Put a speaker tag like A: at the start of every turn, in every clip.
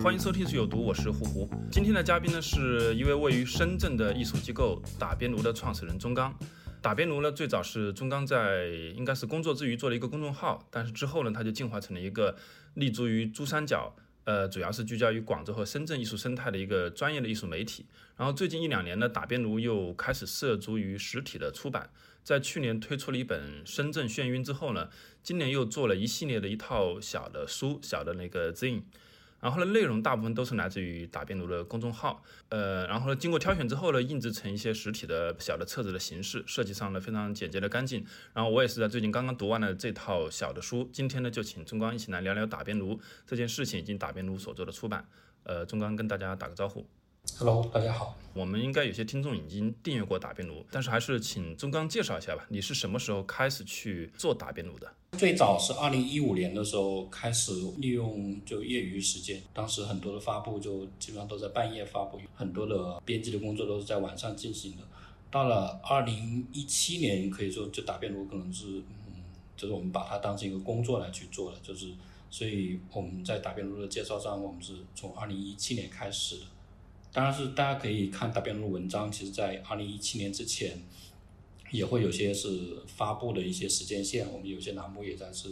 A: 欢迎收听《是有毒》，我是胡胡。今天的嘉宾呢，是一位位于深圳的艺术机构打边炉的创始人钟刚。打边炉呢，最早是钟刚在应该是工作之余做了一个公众号，但是之后呢，他就进化成了一个立足于珠三角，呃，主要是聚焦于广州和深圳艺术生态的一个专业的艺术媒体。然后最近一两年呢，打边炉又开始涉足于实体的出版，在去年推出了一本《深圳眩晕》之后呢，今年又做了一系列的一套小的书，小的那个 Zine。然后呢，内容大部分都是来自于打边炉的公众号，呃，然后呢，经过挑选之后呢，印制成一些实体的小的册子的形式，设计上呢非常简洁的干净。然后我也是在最近刚刚读完了这套小的书，今天呢就请钟刚一起来聊聊打边炉这件事情以及打边炉所做的出版。呃，钟刚跟大家打个招呼。
B: Hello，大家好。
A: 我们应该有些听众已经订阅过打边炉，但是还是请钟刚介绍一下吧。你是什么时候开始去做打边炉的？
B: 最早是二零一五年的时候开始利用就业余时间，当时很多的发布就基本上都在半夜发布，很多的编辑的工作都是在晚上进行的。到了二零一七年，可以说就打边炉可能是，嗯，就是我们把它当成一个工作来去做了，就是所以我们在打边炉的介绍上，我们是从二零一七年开始的。当然是大家可以看打边炉文章，其实在二零一七年之前，也会有些是发布的一些时间线。我们有些栏目也在是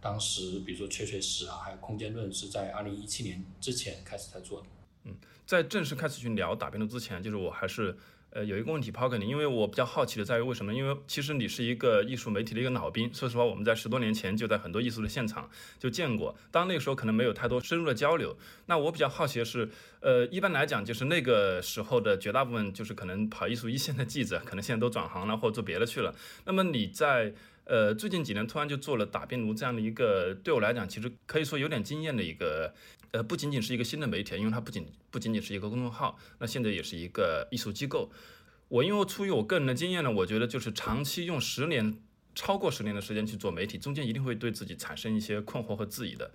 B: 当时，比如说确确实啊，还有空间论是在二零一七年之前开始在做的。
A: 嗯，在正式开始去聊打边炉之前，就是我还是。呃，有一个问题抛给你，因为我比较好奇的在于为什么？因为其实你是一个艺术媒体的一个老兵。说实话，我们在十多年前就在很多艺术的现场就见过，当那个时候可能没有太多深入的交流。那我比较好奇的是，呃，一般来讲，就是那个时候的绝大部分就是可能跑艺术一线的记者，可能现在都转行了或者做别的去了。那么你在呃最近几年突然就做了打边炉这样的一个，对我来讲其实可以说有点惊艳的一个。呃，不仅仅是一个新的媒体，因为它不仅不仅仅是一个公众号，那现在也是一个艺术机构。我因为出于我个人的经验呢，我觉得就是长期用十年、超过十年的时间去做媒体，中间一定会对自己产生一些困惑和质疑的。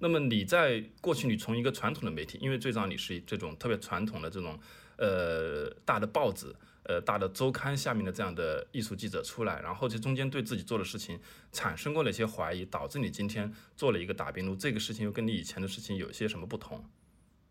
A: 那么你在过去，你从一个传统的媒体，因为最早你是这种特别传统的这种呃大的报纸。呃，大的周刊下面的这样的艺术记者出来，然后这中间对自己做的事情产生过哪些怀疑，导致你今天做了一个打边炉，这个事情又跟你以前的事情有些什么不同？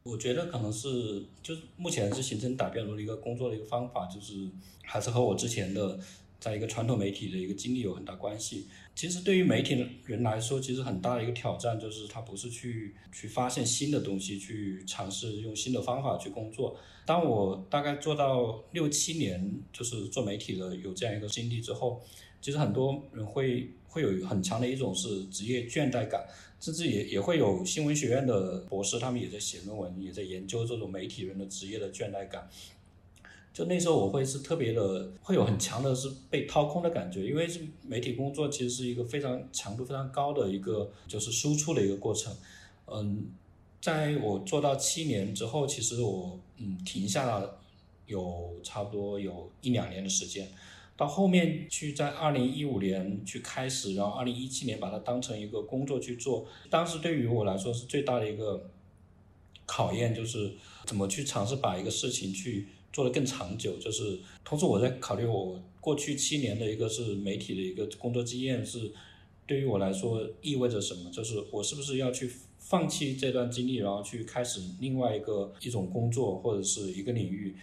B: 我觉得可能是就是目前是形成打边炉的一个工作的一个方法，就是还是和我之前的在一个传统媒体的一个经历有很大关系。其实对于媒体的人来说，其实很大的一个挑战就是他不是去去发现新的东西，去尝试用新的方法去工作。当我大概做到六七年，就是做媒体的有这样一个经历之后，其实很多人会会有很强的一种是职业倦怠感，甚至也也会有新闻学院的博士，他们也在写论文，也在研究这种媒体人的职业的倦怠感。就那时候我会是特别的，会有很强的是被掏空的感觉，因为是媒体工作其实是一个非常强度非常高的一个就是输出的一个过程，嗯。在我做到七年之后，其实我嗯停下了有差不多有一两年的时间，到后面去在二零一五年去开始，然后二零一七年把它当成一个工作去做。当时对于我来说是最大的一个考验，就是怎么去尝试把一个事情去做得更长久。就是同时我在考虑我过去七年的一个是媒体的一个工作经验是对于我来说意味着什么，就是我是不是要去。放弃这段经历，然后去开始另外一个一种工作或者是一个领域。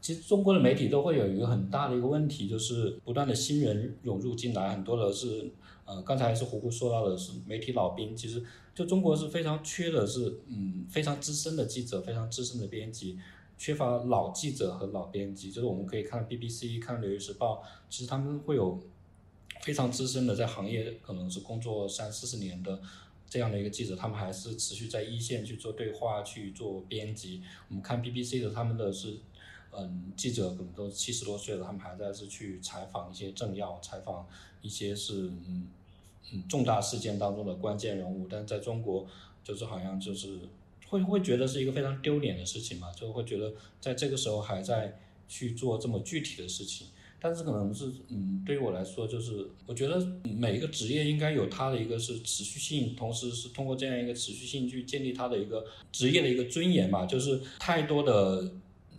B: 其实中国的媒体都会有一个很大的一个问题，就是不断的新人涌入进来，很多的是，呃，刚才是胡胡说到的是媒体老兵。其实就中国是非常缺的是，嗯，非常资深的记者，非常资深的编辑，缺乏老记者和老编辑。就是我们可以看 BBC，看纽约时报，其实他们会有非常资深的在行业可能是工作三四十年的。这样的一个记者，他们还是持续在一线去做对话、去做编辑。我们看 BBC 的，他们的是，嗯，记者可能都七十多岁了，他们还在是去采访一些政要，采访一些是嗯嗯重大事件当中的关键人物，但在中国就是好像就是会会觉得是一个非常丢脸的事情嘛，就会觉得在这个时候还在去做这么具体的事情。但是可能是，嗯，对于我来说，就是我觉得每一个职业应该有它的一个是持续性，同时是通过这样一个持续性去建立它的一个职业的一个尊严吧。就是太多的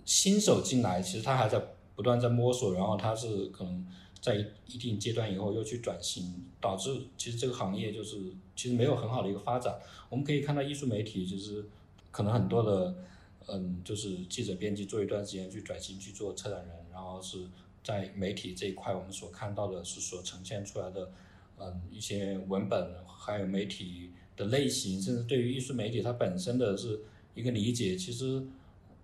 B: 新手进来，其实他还在不断在摸索，然后他是可能在一定阶段以后又去转型，导致其实这个行业就是其实没有很好的一个发展。我们可以看到艺术媒体就是可能很多的，嗯，就是记者编辑做一段时间去转型去做策展人，然后是。在媒体这一块，我们所看到的是所呈现出来的，嗯，一些文本，还有媒体的类型，甚至对于艺术媒体它本身的是一个理解，其实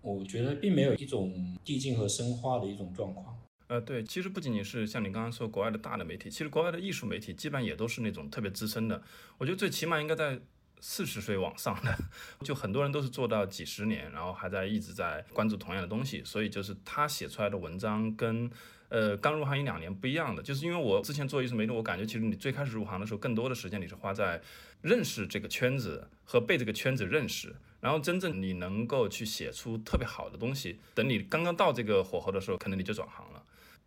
B: 我觉得并没有一种递进和深化的一种状况。
A: 呃，对，其实不仅仅是像你刚刚说国外的大的媒体，其实国外的艺术媒体基本上也都是那种特别资深的，我觉得最起码应该在。四十岁往上的，就很多人都是做到几十年，然后还在一直在关注同样的东西，所以就是他写出来的文章跟呃刚入行一两年不一样的，就是因为我之前做艺术媒体，我感觉其实你最开始入行的时候，更多的时间你是花在认识这个圈子和被这个圈子认识，然后真正你能够去写出特别好的东西，等你刚刚到这个火候的时候，可能你就转行了。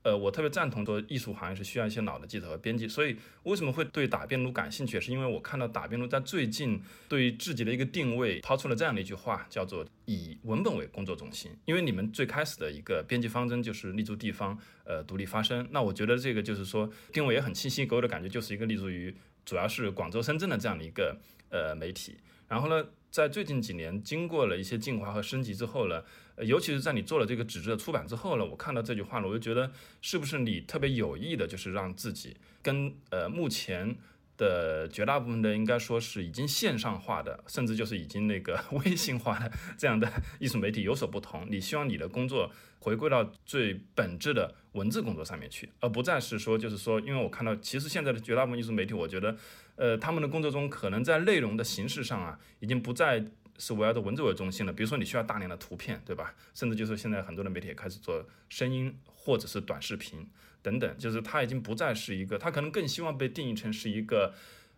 A: 呃，我特别赞同说艺术行业是需要一些脑的记者和编辑，所以为什么会对打边炉感兴趣，是因为我看到打边炉在最近对于自己的一个定位抛出了这样的一句话，叫做以文本为工作中心。因为你们最开始的一个编辑方针就是立足地方，呃，独立发声。那我觉得这个就是说定位也很清晰，给我的感觉就是一个立足于主要是广州、深圳的这样的一个呃媒体。然后呢，在最近几年经过了一些进化和升级之后呢。尤其是在你做了这个纸质的出版之后呢，我看到这句话了，我就觉得是不是你特别有意的，就是让自己跟呃目前的绝大部分的应该说是已经线上化的，甚至就是已经那个 微信化的这样的艺术媒体有所不同。你希望你的工作回归到最本质的文字工作上面去，而不再是说就是说，因为我看到其实现在的绝大部分艺术媒体，我觉得呃他们的工作中可能在内容的形式上啊，已经不再。是围绕着文字为中心的，比如说你需要大量的图片，对吧？甚至就是现在很多的媒体也开始做声音或者是短视频等等，就是它已经不再是一个，它可能更希望被定义成是一个，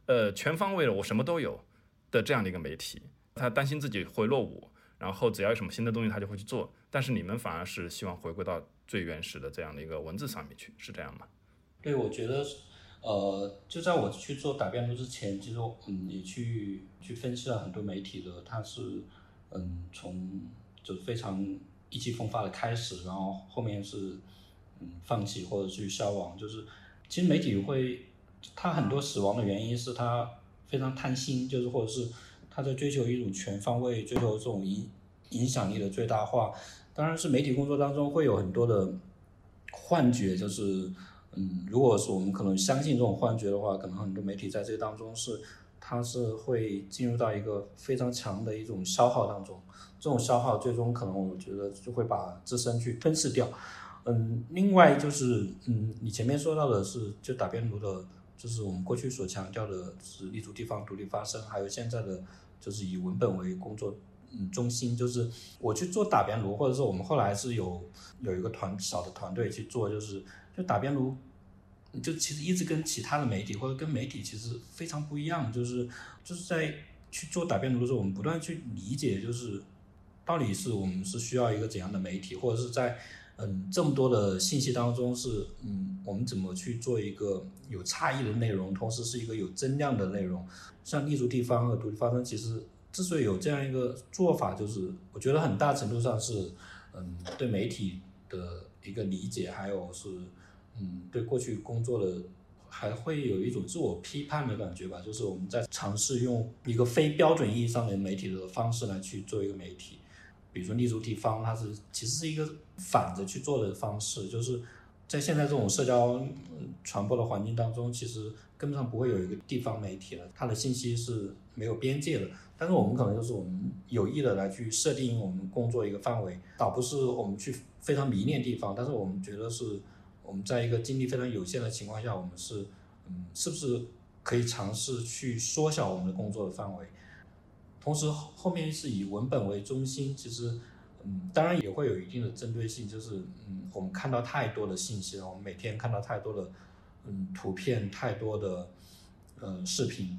A: 呃，全方位的我什么都有的这样的一个媒体。他担心自己会落伍，然后只要有什么新的东西他就会去做。但是你们反而是希望回归到最原始的这样的一个文字上面去，是这样吗？
B: 对，我觉得。呃，就在我去做打边炉之前，其实嗯也去去分析了很多媒体的，他是嗯从就非常意气风发的开始，然后后面是嗯放弃或者去消亡，就是其实媒体会他很多死亡的原因是他非常贪心，就是或者是他在追求一种全方位，追求这种影影响力的最大化。当然是媒体工作当中会有很多的幻觉，就是。嗯，如果是我们可能相信这种幻觉的话，可能很多媒体在这个当中是，它是会进入到一个非常强的一种消耗当中，这种消耗最终可能我觉得就会把自身去吞噬掉。嗯，另外就是，嗯，你前面说到的是就打边炉的，就是我们过去所强调的是立足地方独立发声，还有现在的就是以文本为工作嗯中心，就是我去做打边炉，或者说我们后来是有有一个团小的团队去做，就是。就打边炉，就其实一直跟其他的媒体或者跟媒体其实非常不一样，就是就是在去做打边炉的时候，我们不断去理解，就是到底是我们是需要一个怎样的媒体，或者是在嗯这么多的信息当中是嗯我们怎么去做一个有差异的内容，同时是一个有增量的内容。像立足地方和独立发声，其实之所以有这样一个做法，就是我觉得很大程度上是嗯对媒体的一个理解，还有是。嗯，对过去工作的还会有一种自我批判的感觉吧，就是我们在尝试用一个非标准意义上的媒体的方式来去做一个媒体，比如说立足地方，它是其实是一个反着去做的方式，就是在现在这种社交传播的环境当中，其实根本上不会有一个地方媒体了，它的信息是没有边界的。但是我们可能就是我们有意的来去设定我们工作一个范围，倒不是我们去非常迷恋地方，但是我们觉得是。我们在一个精力非常有限的情况下，我们是，嗯，是不是可以尝试去缩小我们的工作的范围？同时，后面是以文本为中心，其实，嗯，当然也会有一定的针对性，就是嗯，我们看到太多的信息了，我们每天看到太多的嗯图片，太多的呃视频，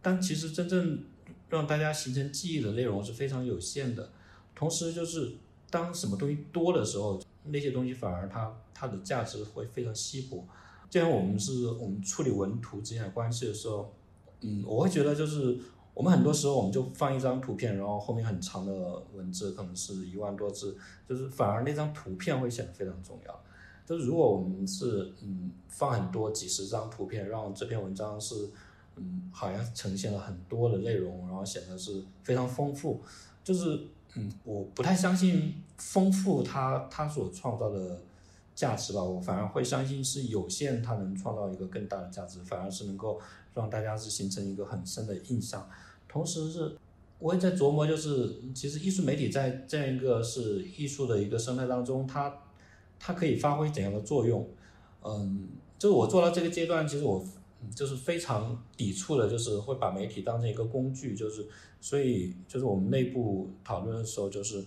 B: 但其实真正让大家形成记忆的内容是非常有限的。同时，就是当什么东西多的时候，那些东西反而它它的价值会非常稀薄。既然我们是我们处理文图之间的关系的时候，嗯，我会觉得就是。我们很多时候我们就放一张图片，然后后面很长的文字，可能是一万多字，就是反而那张图片会显得非常重要。就是如果我们是嗯放很多几十张图片，让这篇文章是嗯好像呈现了很多的内容，然后显得是非常丰富。就是嗯我不太相信丰富它它所创造的价值吧，我反而会相信是有限，它能创造一个更大的价值，反而是能够让大家是形成一个很深的印象。同时是，我也在琢磨，就是其实艺术媒体在这样一个是艺术的一个生态当中，它它可以发挥怎样的作用？嗯，就是我做到这个阶段，其实我就是非常抵触的，就是会把媒体当成一个工具，就是所以就是我们内部讨论的时候，就是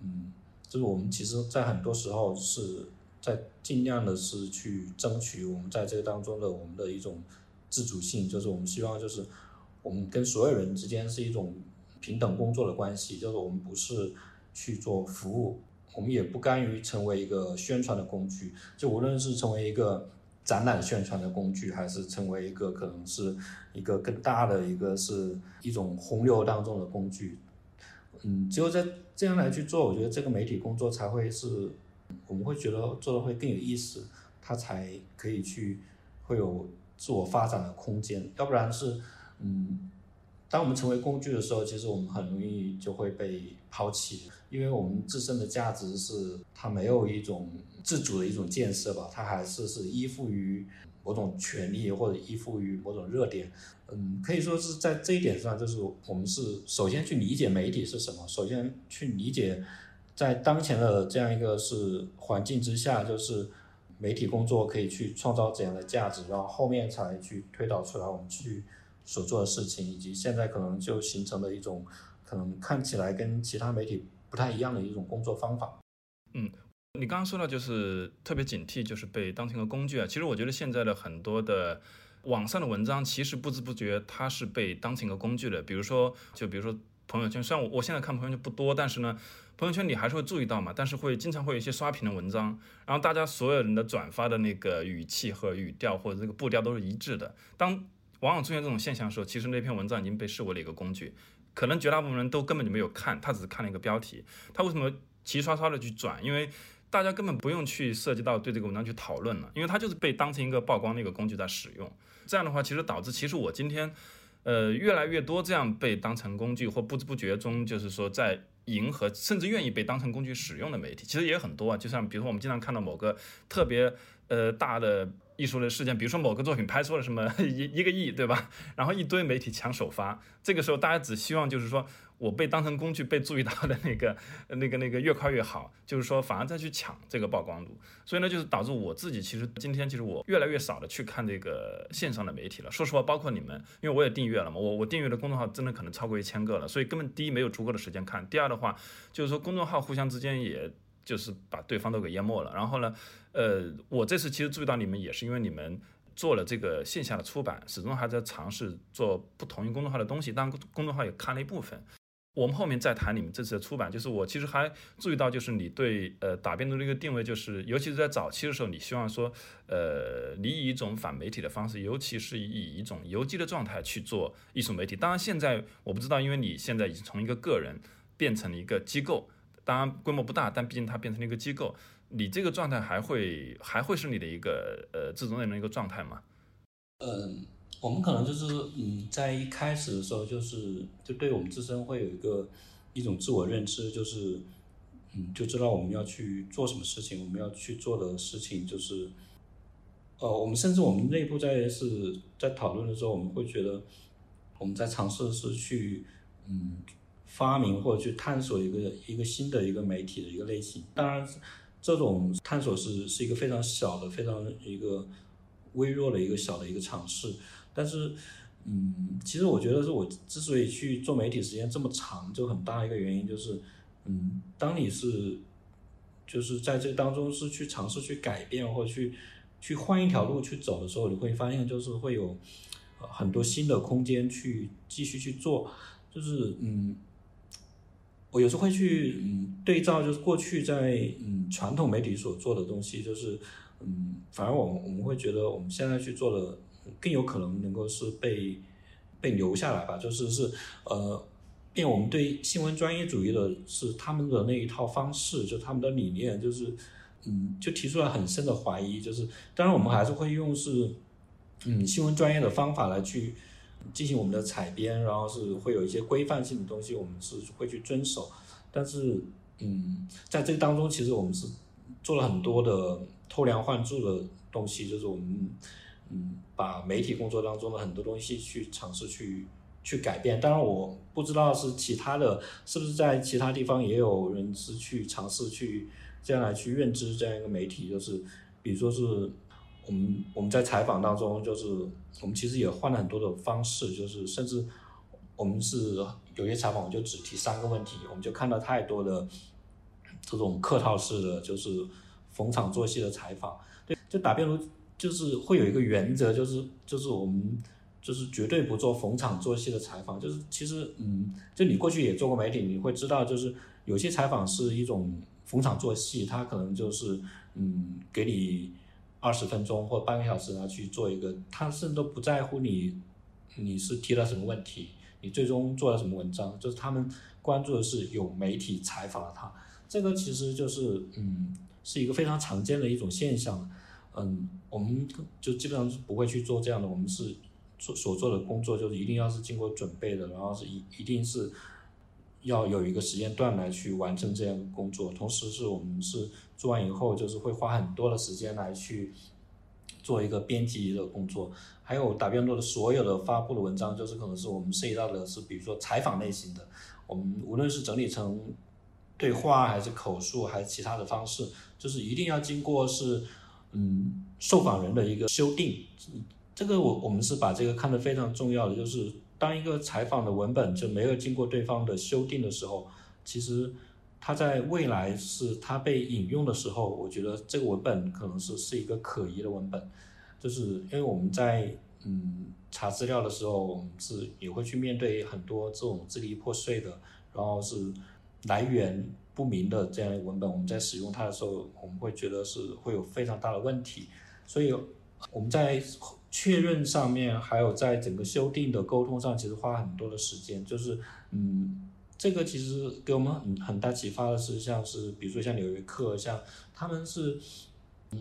B: 嗯，就是我们其实在很多时候是在尽量的是去争取我们在这个当中的我们的一种自主性，就是我们希望就是。我们跟所有人之间是一种平等工作的关系，就是我们不是去做服务，我们也不甘于成为一个宣传的工具。就无论是成为一个展览宣传的工具，还是成为一个可能是一个更大的一个是一种洪流当中的工具，嗯，只有在这样来去做，我觉得这个媒体工作才会是，我们会觉得做的会更有意思，它才可以去会有自我发展的空间，要不然是。嗯，当我们成为工具的时候，其实我们很容易就会被抛弃，因为我们自身的价值是它没有一种自主的一种建设吧，它还是是依附于某种权利或者依附于某种热点。嗯，可以说是在这一点上，就是我们是首先去理解媒体是什么，首先去理解在当前的这样一个是环境之下，就是媒体工作可以去创造怎样的价值，然后后面才去推导出来我们去。所做的事情，以及现在可能就形成的一种可能看起来跟其他媒体不太一样的一种工作方法。
A: 嗯，你刚刚说到就是特别警惕，就是被当成个工具啊。其实我觉得现在的很多的网上的文章，其实不知不觉它是被当成个工具的。比如说，就比如说朋友圈，虽然我我现在看朋友圈不多，但是呢，朋友圈里还是会注意到嘛。但是会经常会有一些刷屏的文章，然后大家所有人的转发的那个语气和语调或者这个步调都是一致的。当往往出现这种现象的时候，其实那篇文章已经被视为了一个工具，可能绝大部分人都根本就没有看，他只是看了一个标题。他为什么齐刷刷的去转？因为大家根本不用去涉及到对这个文章去讨论了，因为它就是被当成一个曝光的一个工具在使用。这样的话，其实导致其实我今天，呃，越来越多这样被当成工具或不知不觉中，就是说在迎合甚至愿意被当成工具使用的媒体，其实也很多啊。就像比如说我们经常看到某个特别呃大的。艺术的事件，比如说某个作品拍出了什么 一一个亿，对吧？然后一堆媒体抢首发，这个时候大家只希望就是说我被当成工具被注意到的那个那个那个越快越好，就是说反而再去抢这个曝光度，所以呢，就是导致我自己其实今天其实我越来越少的去看这个线上的媒体了。说实话，包括你们，因为我也订阅了嘛，我我订阅的公众号真的可能超过一千个了，所以根本第一没有足够的时间看，第二的话就是说公众号互相之间也。就是把对方都给淹没了。然后呢，呃，我这次其实注意到你们，也是因为你们做了这个线下的出版，始终还在尝试做不同于公众号的东西。当，公众号也看了一部分。我们后面再谈你们这次的出版。就是我其实还注意到，就是你对呃打边炉的一个定位，就是尤其是在早期的时候，你希望说，呃，你以一种反媒体的方式，尤其是以一种游击的状态去做艺术媒体。当然，现在我不知道，因为你现在已经从一个个人变成了一个机构。当然规模不大，但毕竟它变成了一个机构，你这个状态还会还会是你的一个呃自主内容一个状态吗？
B: 嗯，我们可能就是嗯在一开始的时候就是就对我们自身会有一个一种自我认知，就是嗯就知道我们要去做什么事情，我们要去做的事情就是呃我们甚至我们内部在是在讨论的时候，我们会觉得我们在尝试是去嗯。发明或者去探索一个一个新的一个媒体的一个类型，当然，这种探索是是一个非常小的、非常一个微弱的一个小的一个尝试。但是，嗯，其实我觉得是我之所以去做媒体时间这么长，就很大一个原因就是，嗯，当你是就是在这当中是去尝试去改变或去去换一条路去走的时候，你会发现就是会有很多新的空间去继续去做，就是嗯。我有时候会去嗯对照，就是过去在嗯传统媒体所做的东西，就是嗯，反而我我们会觉得我们现在去做的更有可能能够是被被留下来吧，就是是呃，因为我们对新闻专业主义的是他们的那一套方式，就他们的理念，就是嗯，就提出了很深的怀疑，就是当然我们还是会用是嗯新闻专业的方法来去。进行我们的采编，然后是会有一些规范性的东西，我们是会去遵守。但是，嗯，在这当中，其实我们是做了很多的偷梁换柱的东西，就是我们，嗯，把媒体工作当中的很多东西去尝试去去改变。当然，我不知道是其他的，是不是在其他地方也有人是去尝试去这样来去认知这样一个媒体，就是比如说是。我们我们在采访当中，就是我们其实也换了很多的方式，就是甚至我们是有些采访我就只提三个问题，我们就看到太多的这种客套式的，就是逢场作戏的采访。对，就打辩论就是会有一个原则，就是就是我们就是绝对不做逢场作戏的采访。就是其实嗯，就你过去也做过媒体，你会知道，就是有些采访是一种逢场作戏，他可能就是嗯给你。二十分钟或半个小时啊去做一个，他甚至都不在乎你，你是提了什么问题，你最终做了什么文章，就是他们关注的是有媒体采访了他，这个其实就是嗯，是一个非常常见的一种现象，嗯，我们就基本上是不会去做这样的，我们是做所做的工作就是一定要是经过准备的，然后是一一定是。要有一个时间段来去完成这样的工作，同时是我们是做完以后，就是会花很多的时间来去做一个编辑的工作，还有打辩论的所有的发布的文章，就是可能是我们涉及到的是，比如说采访类型的，我们无论是整理成对话还是口述还是其他的方式，就是一定要经过是嗯受访人的一个修订，这个我我们是把这个看得非常重要的，就是。当一个采访的文本就没有经过对方的修订的时候，其实它在未来是它被引用的时候，我觉得这个文本可能是是一个可疑的文本，就是因为我们在嗯查资料的时候，我们是也会去面对很多这种支离破碎的，然后是来源不明的这样一个文本，我们在使用它的时候，我们会觉得是会有非常大的问题，所以我们在。确认上面还有在整个修订的沟通上，其实花很多的时间。就是，嗯，这个其实给我们很很大启发的是，像是比如说像纽约客，像他们是，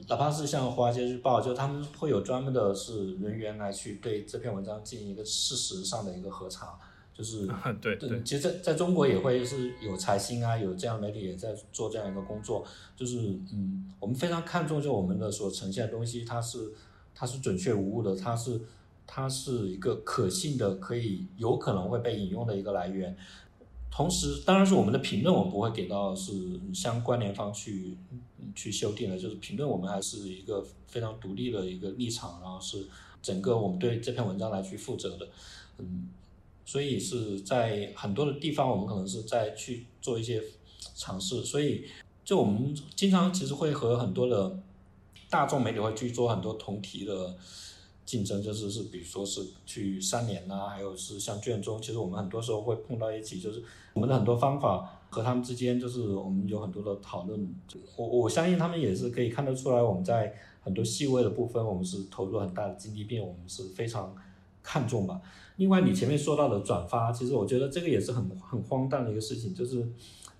B: 哪怕是像华尔街日报，就他们会有专门的是人员来去对这篇文章进行一个事实上的一个核查。就是，
A: 对对，
B: 其实在在中国也会是有财新啊，有这样媒体也在做这样一个工作。就是，嗯，我们非常看重就我们的所呈现的东西，它是。它是准确无误的，它是它是一个可信的，可以有可能会被引用的一个来源。同时，当然是我们的评论，我们不会给到是相关联方去去修订的，就是评论我们还是一个非常独立的一个立场，然后是整个我们对这篇文章来去负责的。嗯，所以是在很多的地方，我们可能是在去做一些尝试。所以，就我们经常其实会和很多的。大众媒体会去做很多同题的竞争，就是是比如说是去三联呐，还有是像卷宗，其实我们很多时候会碰到一起，就是我们的很多方法和他们之间，就是我们有很多的讨论。我我相信他们也是可以看得出来，我们在很多细微的部分，我们是投入很大的精力，并我们是非常看重吧。另外，你前面说到的转发，其实我觉得这个也是很很荒诞的一个事情，就是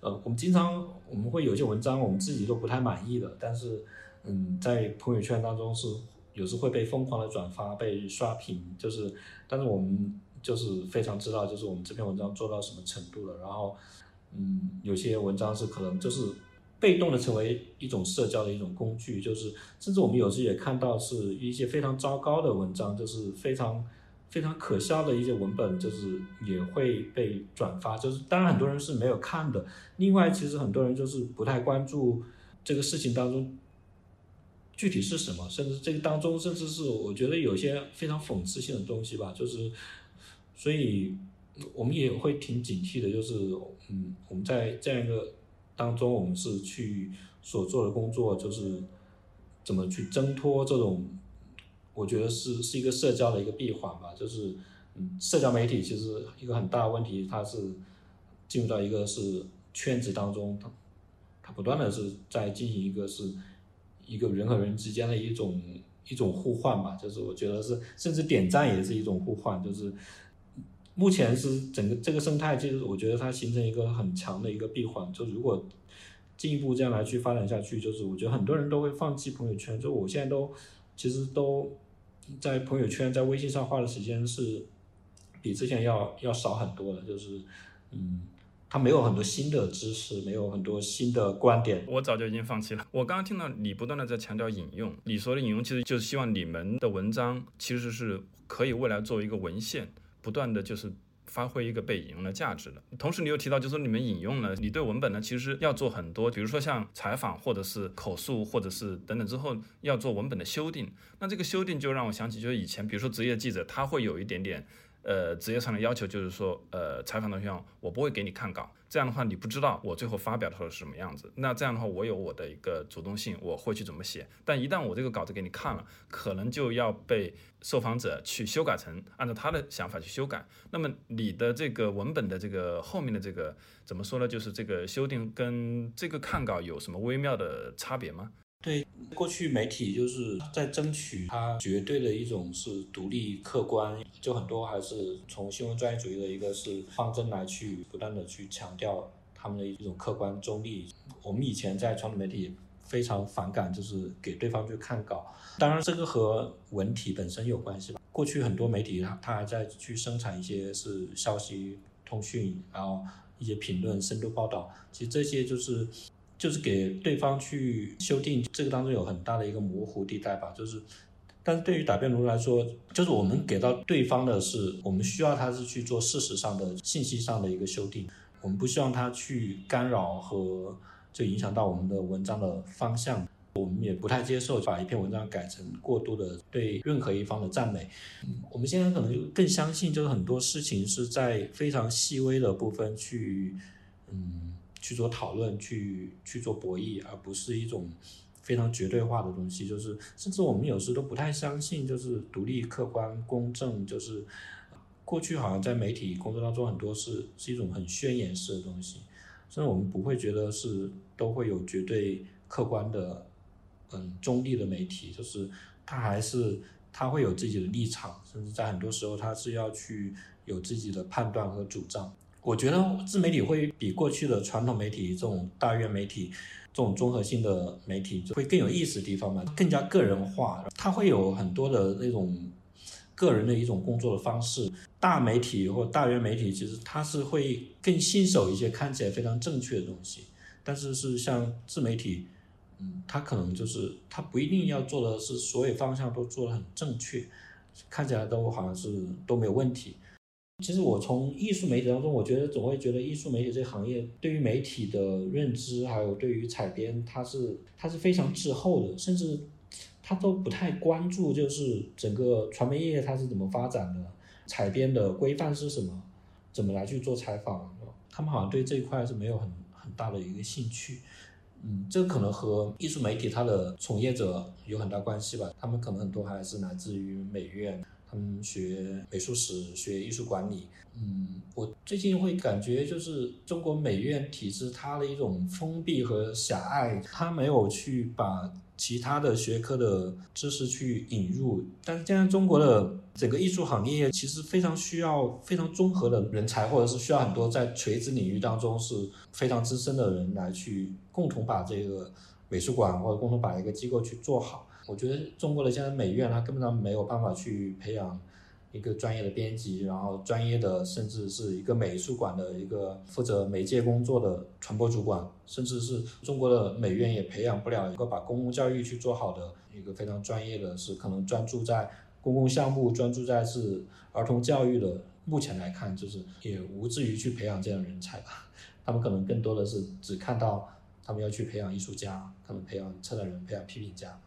B: 呃，我们经常我们会有些文章，我们自己都不太满意的，但是。嗯，在朋友圈当中是有时会被疯狂的转发、被刷屏，就是，但是我们就是非常知道，就是我们这篇文章做到什么程度了。然后，嗯，有些文章是可能就是被动的成为一种社交的一种工具，就是甚至我们有时也看到是一些非常糟糕的文章，就是非常非常可笑的一些文本，就是也会被转发。就是当然很多人是没有看的，另外其实很多人就是不太关注这个事情当中。具体是什么？甚至这个当中，甚至是我觉得有些非常讽刺性的东西吧。就是，所以我们也会挺警惕的。就是，嗯，我们在这样一个当中，我们是去所做的工作就是怎么去挣脱这种，我觉得是是一个社交的一个闭环吧，就是嗯，社交媒体其实一个很大的问题，它是进入到一个是圈子当中，它它不断的是在进行一个是一个人和人之间的一种一种互换吧，就是我觉得是甚至点赞也是一种互换，就是目前是整个这个生态，就是我觉得它形成一个很强的一个闭环，就如果进一步这样来去发展下去，就是我觉得很多人都会放弃朋友圈，就我现在都其实都在朋友圈在微信上花的时间是比之前要要少很多的，就是嗯。他没有很多新的知识，没有很多新的观点。
A: 我早就已经放弃了。我刚刚听到你不断的在强调引用，你说的引用其实就是希望你们的文章其实是可以未来作为一个文献，不断的就是发挥一个被引用的价值的。同时，你又提到就是说你们引用了，你对文本呢其实要做很多，比如说像采访或者是口述或者是等等之后要做文本的修订。那这个修订就让我想起就是以前比如说职业记者他会有一点点。呃，职业上的要求就是说，呃，采访对象我不会给你看稿，这样的话你不知道我最后发表的时候是什么样子。那这样的话，我有我的一个主动性，我会去怎么写。但一旦我这个稿子给你看了，可能就要被受访者去修改成按照他的想法去修改。那么你的这个文本的这个后面的这个怎么说呢？就是这个修订跟这个看稿有什么微妙的差别吗？
B: 对，过去媒体就是在争取它绝对的一种是独立客观，就很多还是从新闻专业主义的一个是方针来去不断的去强调他们的一种客观中立。我们以前在传统媒体非常反感，就是给对方去看稿，当然这个和文体本身有关系吧。过去很多媒体它它还在去生产一些是消息通讯，然后一些评论、深度报道，其实这些就是。就是给对方去修订，这个当中有很大的一个模糊地带吧。就是，但是对于答辩炉来说，就是我们给到对方的是，我们需要他是去做事实上的、信息上的一个修订，我们不希望他去干扰和就影响到我们的文章的方向。我们也不太接受把一篇文章改成过度的对任何一方的赞美。我们现在可能就更相信，就是很多事情是在非常细微的部分去，嗯。去做讨论，去去做博弈，而不是一种非常绝对化的东西。就是，甚至我们有时都不太相信，就是独立、客观、公正。就是过去好像在媒体工作当中，很多是是一种很宣言式的东西，甚至我们不会觉得是都会有绝对客观的，嗯，中立的媒体。就是他还是他会有自己的立场，甚至在很多时候他是要去有自己的判断和主张。我觉得自媒体会比过去的传统媒体这种大院媒体，这种综合性的媒体会更有意思的地方嘛，更加个人化。它会有很多的那种个人的一种工作的方式。大媒体或大院媒体其实它是会更新手一些，看起来非常正确的东西。但是是像自媒体，嗯，它可能就是它不一定要做的是所有方向都做的很正确，看起来都好像是都没有问题。其实我从艺术媒体当中，我觉得总会觉得艺术媒体这个行业对于媒体的认知，还有对于采编，它是它是非常滞后的，甚至他都不太关注，就是整个传媒业它是怎么发展的，采编的规范是什么，怎么来去做采访，他们好像对这一块是没有很很大的一个兴趣。嗯，这可能和艺术媒体它的从业者有很大关系吧，他们可能很多还是来自于美院。嗯，学美术史，学艺术管理。嗯，我最近会感觉就是中国美院体制它的一种封闭和狭隘，它没有去把其他的学科的知识去引入。但是现在中国的整个艺术行业其实非常需要非常综合的人才，或者是需要很多在垂直领域当中是非常资深的人来去共同把这个美术馆或者共同把一个机构去做好。我觉得中国的现在美院，它根本上没有办法去培养一个专业的编辑，然后专业的甚至是一个美术馆的一个负责媒介工作的传播主管，甚至是中国的美院也培养不了一个把公共教育去做好的一个非常专业的，是可能专注在公共项目、专注在是儿童教育的。目前来看，就是也无至于去培养这样人才吧。他们可能更多的是只看到他们要去培养艺术家，可能培养策展人、培养批评家。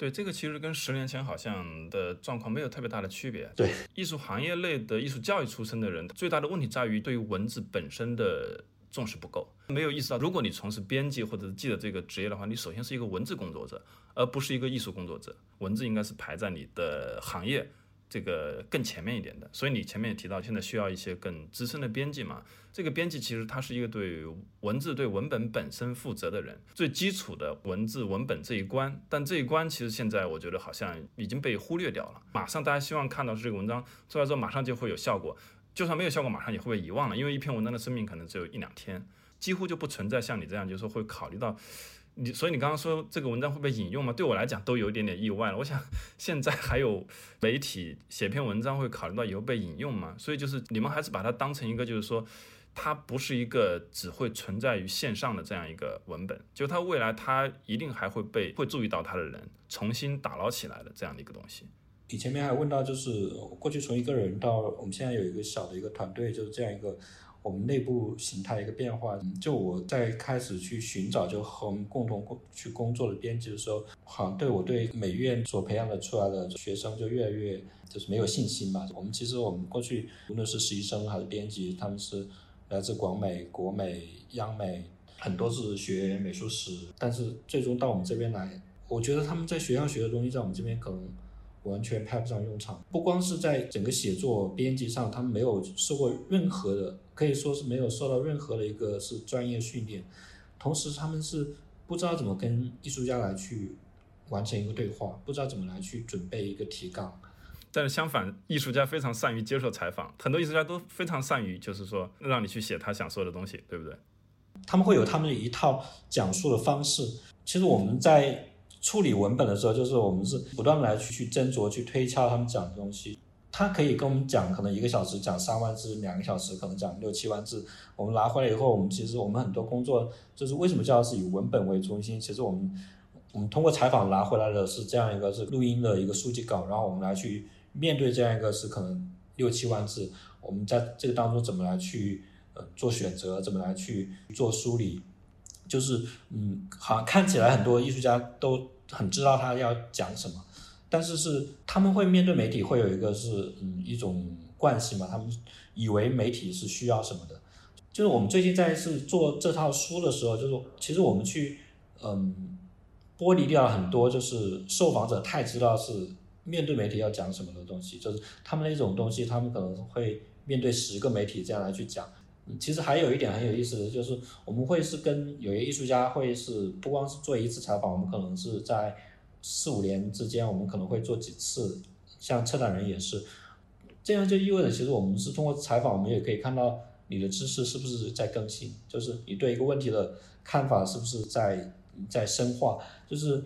A: 对，这个其实跟十年前好像的状况没有特别大的区别。
B: 对，
A: 艺术行业内的艺术教育出身的人，最大的问题在于对于文字本身的重视不够，没有意识到，如果你从事编辑或者是记者这个职业的话，你首先是一个文字工作者，而不是一个艺术工作者。文字应该是排在你的行业这个更前面一点的。所以你前面也提到，现在需要一些更资深的编辑嘛？这个编辑其实他是一个对文字、对文本本身负责的人，最基础的文字文本这一关。但这一关其实现在我觉得好像已经被忽略掉了。马上大家希望看到是这个文章做来之后马上就会有效果。就算没有效果，马上也会被遗忘了，因为一篇文章的生命可能只有一两天，几乎就不存在像你这样，就是说会考虑到你。所以你刚刚说这个文章会被引用吗？对我来讲都有一点点意外了。我想现在还有媒体写篇文章会考虑到以后被引用吗？所以就是你们还是把它当成一个，就是说它不是一个只会存在于线上的这样一个文本，就它未来它一定还会被会注意到它的人重新打捞起来的这样的一个东西。
B: 你前面还问到，就是过去从一个人到我们现在有一个小的一个团队，就是这样一个我们内部形态一个变化。就我在开始去寻找，就和我们共同工去工作的编辑的时候，好像对我对美院所培养的出来的学生就越来越就是没有信心吧。我们其实我们过去无论是实习生还是编辑，他们是来自广美、国美、央美，很多是学美术史，但是最终到我们这边来，我觉得他们在学校学的东西，在我们这边可能。完全派不上用场，不光是在整个写作编辑上，他们没有受过任何的，可以说是没有受到任何的一个是专业训练，同时他们是不知道怎么跟艺术家来去完成一个对话，不知道怎么来去准备一个提纲。
A: 但是相反，艺术家非常善于接受采访，很多艺术家都非常善于就是说让你去写他想说的东西，对不对？
B: 他们会有他们的一套讲述的方式。其实我们在。处理文本的时候，就是我们是不断来去去斟酌、去推敲他们讲的东西。他可以跟我们讲，可能一个小时讲三万字，两个小时可能讲六七万字。我们拿回来以后，我们其实我们很多工作就是为什么叫是以文本为中心？其实我们我们通过采访拿回来的是这样一个是录音的一个书籍稿，然后我们来去面对这样一个是可能六七万字，我们在这个当中怎么来去呃做选择，怎么来去做梳理。就是，嗯，好像看起来很多艺术家都很知道他要讲什么，但是是他们会面对媒体会有一个是，嗯，一种惯性嘛，他们以为媒体是需要什么的。就是我们最近在是做这套书的时候，就是其实我们去，嗯，剥离掉了很多，就是受访者太知道是面对媒体要讲什么的东西，就是他们那种东西，他们可能会面对十个媒体这样来去讲。其实还有一点很有意思的就是，我们会是跟有些艺术家会是不光是做一次采访，我们可能是在四五年之间，我们可能会做几次。像策展人也是，这样就意味着，其实我们是通过采访，我们也可以看到你的知识是不是在更新，就是你对一个问题的看法是不是在在深化。就是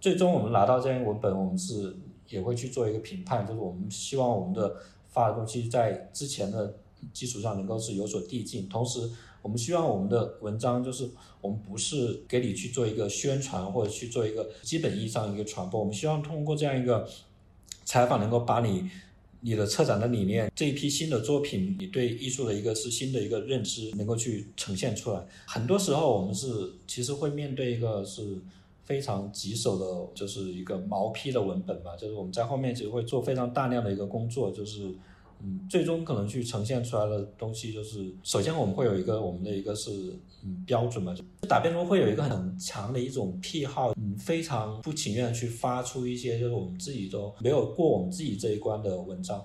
B: 最终我们拿到这样文本，我们是也会去做一个评判，就是我们希望我们的发的东西在之前的。基础上能够是有所递进，同时我们希望我们的文章就是我们不是给你去做一个宣传或者去做一个基本意义上一个传播，我们希望通过这样一个采访能够把你你的策展的理念这一批新的作品，你对艺术的一个是新的一个认知能够去呈现出来。很多时候我们是其实会面对一个是非常棘手的，就是一个毛坯的文本吧，就是我们在后面其实会做非常大量的一个工作，就是。嗯，最终可能去呈现出来的东西，就是首先我们会有一个我们的一个是嗯标准嘛，就打辩论会有一个很强的一种癖好，嗯，非常不情愿去发出一些就是我们自己都没有过我们自己这一关的文章，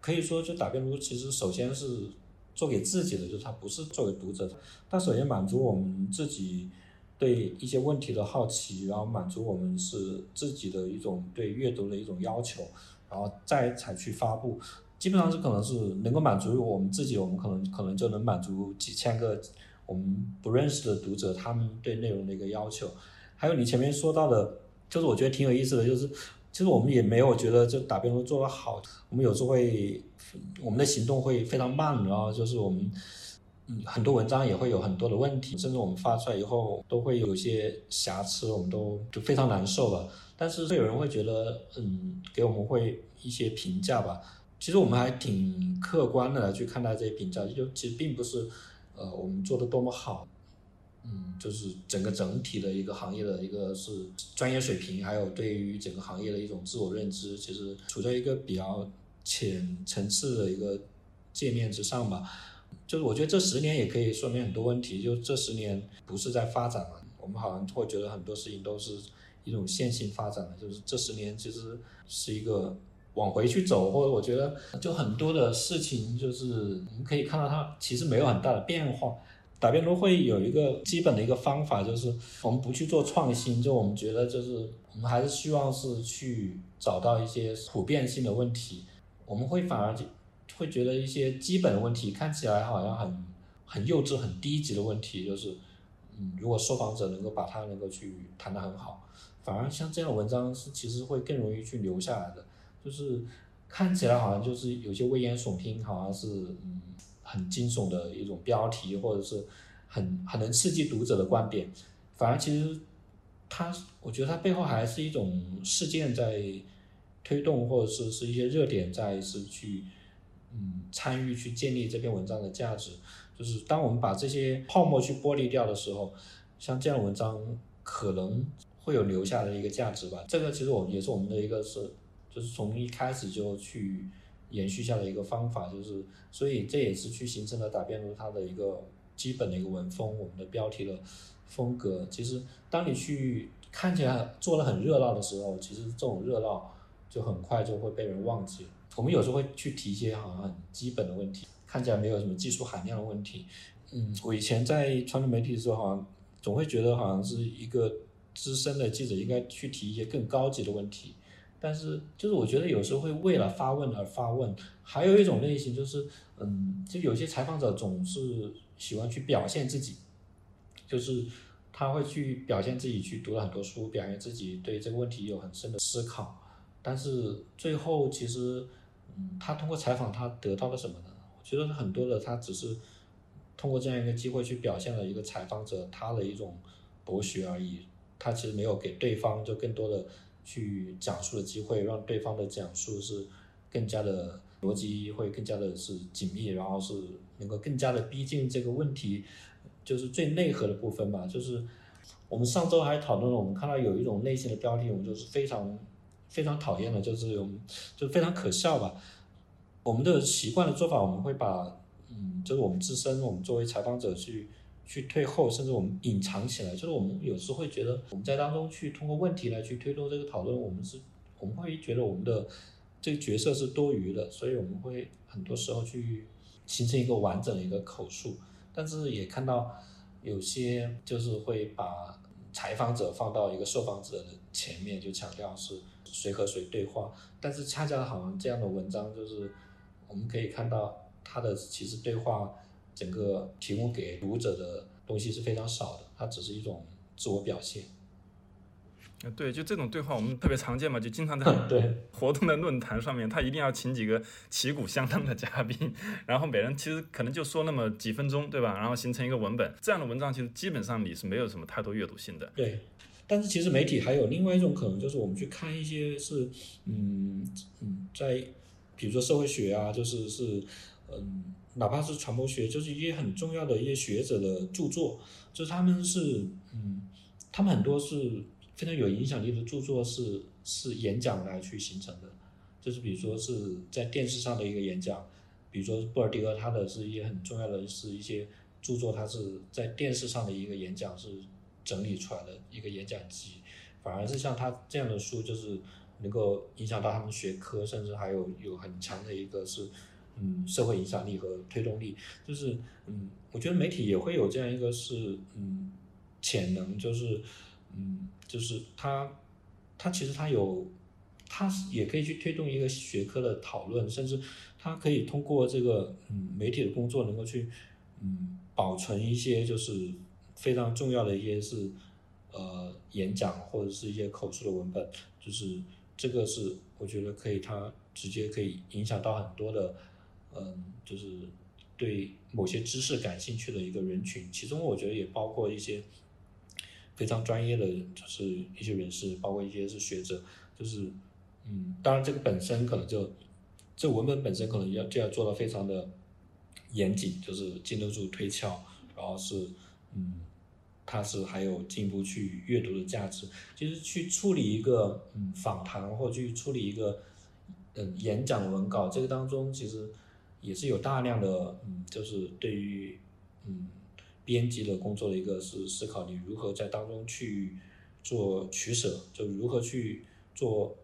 B: 可以说就打辩论其实首先是做给自己的，就是它不是作为读者的，它首先满足我们自己对一些问题的好奇，然后满足我们是自己的一种对阅读的一种要求，然后再才去发布。基本上是可能是能够满足我们自己，我们可能可能就能满足几千个我们不认识的读者他们对内容的一个要求。还有你前面说到的，就是我觉得挺有意思的，就是其实我们也没有觉得这打辩论做得好，我们有时候会我们的行动会非常慢，然后就是我们嗯很多文章也会有很多的问题，甚至我们发出来以后都会有一些瑕疵，我们都就非常难受了。但是会有人会觉得嗯给我们会一些评价吧。其实我们还挺客观的来去看待这些评价，就其实并不是，呃，我们做的多么好，嗯，就是整个整体的一个行业的一个是专业水平，还有对于整个行业的一种自我认知，其实处在一个比较浅层次的一个界面之上吧。就是我觉得这十年也可以说明很多问题，就这十年不是在发展了，我们好像会觉得很多事情都是一种线性发展的，就是这十年其实是一个往回去走，或者我觉得就很多的事情就是我们可以看到它其实没有很大的变化。打辩论会有一个基本的一个方法，就是我们不去做创新，就我们觉得就是我们还是希望是去找到一些普遍性的问题，我们会反而就会觉得一些基本的问题看起来好像很很幼稚、很低级的问题，就是嗯，如果受访者能够把它能够去谈得很好，反而像这样的文章是其实会更容易去留下来的，就是看起来好像就是有些危言耸听，好像是嗯。很惊悚的一种标题，或者是很很能刺激读者的观点，反而其实它，我觉得它背后还是一种事件在推动，或者是是一些热点在是去嗯参与去建立这篇文章的价值。就是当我们把这些泡沫去剥离掉的时候，像这样的文章可能会有留下的一个价值吧。这个其实我也是我们的一个是，就是从一开始就去。延续下的一个方法就是，所以这也是去形成了打辩论它的一个基本的一个文风，我们的标题的风格。其实，当你去看起来做的很热闹的时候，其实这种热闹就很快就会被人忘记。我们有时候会去提一些好像很基本的问题，看起来没有什么技术含量的问题。嗯，我以前在传统媒体的时候，好像总会觉得好像是一个资深的记者应该去提一些更高级的问题。但是，就是我觉得有时候会为了发问而发问，还有一种类型就是，嗯，就有些采访者总是喜欢去表现自己，就是他会去表现自己去读了很多书，表现自己对这个问题有很深的思考，但是最后其实，嗯，他通过采访他得到了什么呢？我觉得很多的他只是通过这样一个机会去表现了一个采访者他的一种博学而已，他其实没有给对方就更多的。去讲述的机会，让对方的讲述是更加的逻辑，会更加的是紧密，然后是能够更加的逼近这个问题，就是最内核的部分吧。就是我们上周还讨论了，我们看到有一种类型的标题，我们就是非常非常讨厌的，就是就非常可笑吧。我们的习惯的做法，我们会把嗯，就是我们自身，我们作为采访者去。去退后，甚至我们隐藏起来，就是我们有时会觉得我们在当中去通过问题来去推动这个讨论，我们是我们会觉得我们的这个角色是多余的，所以我们会很多时候去形成一个完整的一个口述，但是也看到有些就是会把采访者放到一个受访者的前面，就强调是谁和谁对话，但是恰恰好像这样的文章就是我们可以看到他的其实对话。整个提供给读者的东西是非常少的，它只是一种自我表现。
A: 对，就这种对话我们特别常见嘛，就经常在
B: 对
A: 活动的论坛上面，他一定要请几个旗鼓相当的嘉宾，然后每人其实可能就说那么几分钟，对吧？然后形成一个文本，这样的文章其实基本上你是没有什么太多阅读性的。
B: 对，但是其实媒体还有另外一种可能，就是我们去看一些是，嗯嗯，在比如说社会学啊，就是是，嗯。哪怕是传播学，就是一些很重要的一些学者的著作，就是他们是，嗯，他们很多是非常有影响力的著作，是是演讲来去形成的，就是比如说是在电视上的一个演讲，比如说布尔迪厄他的是一些很重要的是一些著作，他是在电视上的一个演讲是整理出来的一个演讲集，反而是像他这样的书，就是能够影响到他们学科，甚至还有有很强的一个是。嗯，社会影响力和推动力，就是嗯，我觉得媒体也会有这样一个是嗯潜能，就是嗯，就是它它其实它有，它也可以去推动一个学科的讨论，甚至它可以通过这个嗯媒体的工作，能够去嗯保存一些就是非常重要的一些是呃演讲或者是一些口述的文本，就是这个是我觉得可以，它直接可以影响到很多的。嗯，就是对某些知识感兴趣的一个人群，其中我觉得也包括一些非常专业的，就是一些人士，包括一些是学者，就是嗯，当然这个本身可能就这文本本身可能要就要做到非常的严谨，就是经得住推敲，然后是嗯，它是还有进一步去阅读的价值。其实去处理一个嗯访谈或去处理一个嗯演讲文稿，这个当中其实。也是有大量的嗯，就是对于嗯编辑的工作的一个是思考，你如何在当中去做取舍，就如何去做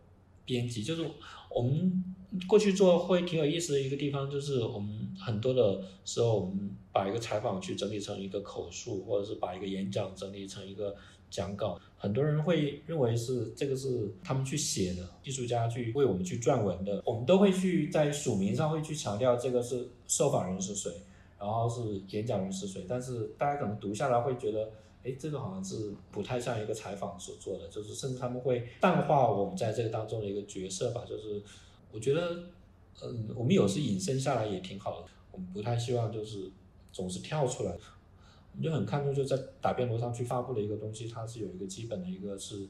B: 编辑，就是我们过去做会挺有意思的一个地方，就是我们很多的时候，我们把一个采访去整理成一个口述，或者是把一个演讲整理成一个讲稿，很多人会认为是这个是他们去写的，艺术家去为我们去撰文的，我们都会去在署名上会去强调这个是受访人是谁。然后是演讲人是谁，但是大家可能读下来会觉得，哎，这个好像是不太像一个采访所做的，就是甚至他们会淡化我们在这个当中的一个角色吧。就是我觉得，嗯，我们有时隐身下来也挺好的，我们不太希望就是总是跳出来。你就很看重就在答辩楼上去发布的一个东西，它是有一个基本的一个是。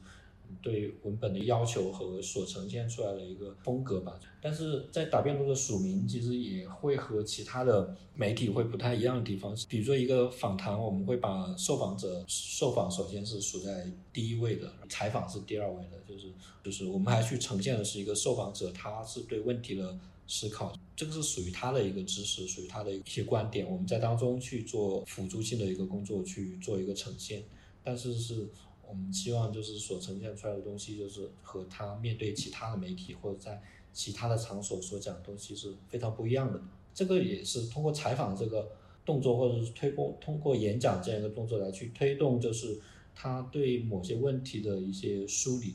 B: 对文本的要求和所呈现出来的一个风格吧，但是在答辩录的署名其实也会和其他的媒体会不太一样的地方，比如说一个访谈，我们会把受访者受访首先是处在第一位的，采访是第二位的，就是就是我们还去呈现的是一个受访者他是对问题的思考，这个是属于他的一个知识，属于他的一些观点，我们在当中去做辅助性的一个工作去做一个呈现，但是是。我们希望就是所呈现出来的东西，就是和他面对其他的媒体或者在其他的场所所讲的东西是非常不一样的。这个也是通过采访这个动作，或者是推过通过演讲这样一个动作来去推动，就是他对某些问题的一些梳理。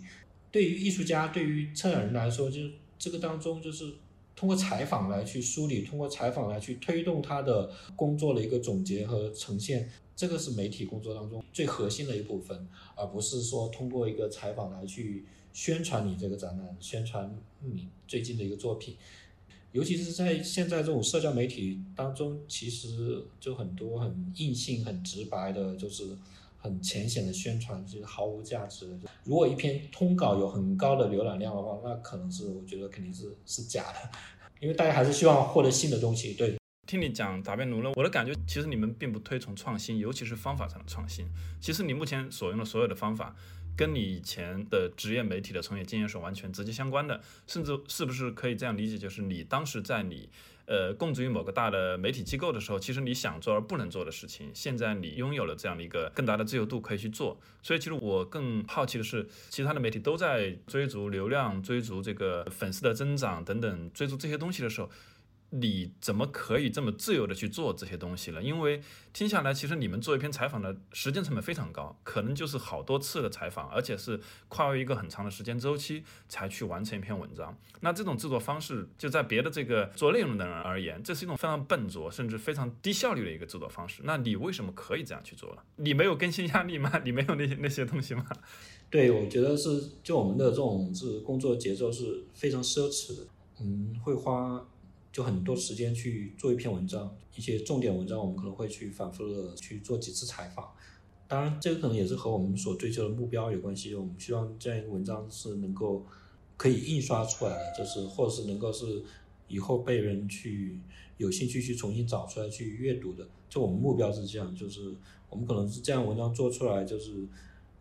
B: 对于艺术家，对于策展人来说，就是这个当中就是通过采访来去梳理，通过采访来去推动他的工作的一个总结和呈现。这个是媒体工作当中最核心的一部分，而不是说通过一个采访来去宣传你这个展览，宣传你最近的一个作品。尤其是在现在这种社交媒体当中，其实就很多很硬性、很直白的，就是很浅显的宣传，其实毫无价值。如果一篇通稿有很高的浏览量的话，那可能是我觉得肯定是是假的，因为大家还是希望获得新的东西，对。
A: 听你讲答辩奴了，我的感觉其实你们并不推崇创新，尤其是方法上的创新。其实你目前所用的所有的方法，跟你以前的职业媒体的从业经验是完全直接相关的。甚至是不是可以这样理解，就是你当时在你呃供职于某个大的媒体机构的时候，其实你想做而不能做的事情，现在你拥有了这样的一个更大的自由度可以去做。所以其实我更好奇的是，其他的媒体都在追逐流量、追逐这个粉丝的增长等等，追逐这些东西的时候。你怎么可以这么自由的去做这些东西了？因为听下来，其实你们做一篇采访的时间成本非常高，可能就是好多次的采访，而且是跨越一个很长的时间周期才去完成一篇文章。那这种制作方式，就在别的这个做内容的人而言，这是一种非常笨拙甚至非常低效率的一个制作方式。那你为什么可以这样去做了？你没有更新压力吗？你没有那些那些东西吗？
B: 对，我觉得是，就我们的这种是工作节奏是非常奢侈的，嗯，会花。就很多时间去做一篇文章，一些重点文章，我们可能会去反复的去做几次采访。当然，这个可能也是和我们所追求的目标有关系。我们希望这样一个文章是能够可以印刷出来的，就是或者是能够是以后被人去有兴趣去重新找出来去阅读的。就我们目标是这样，就是我们可能是这样文章做出来，就是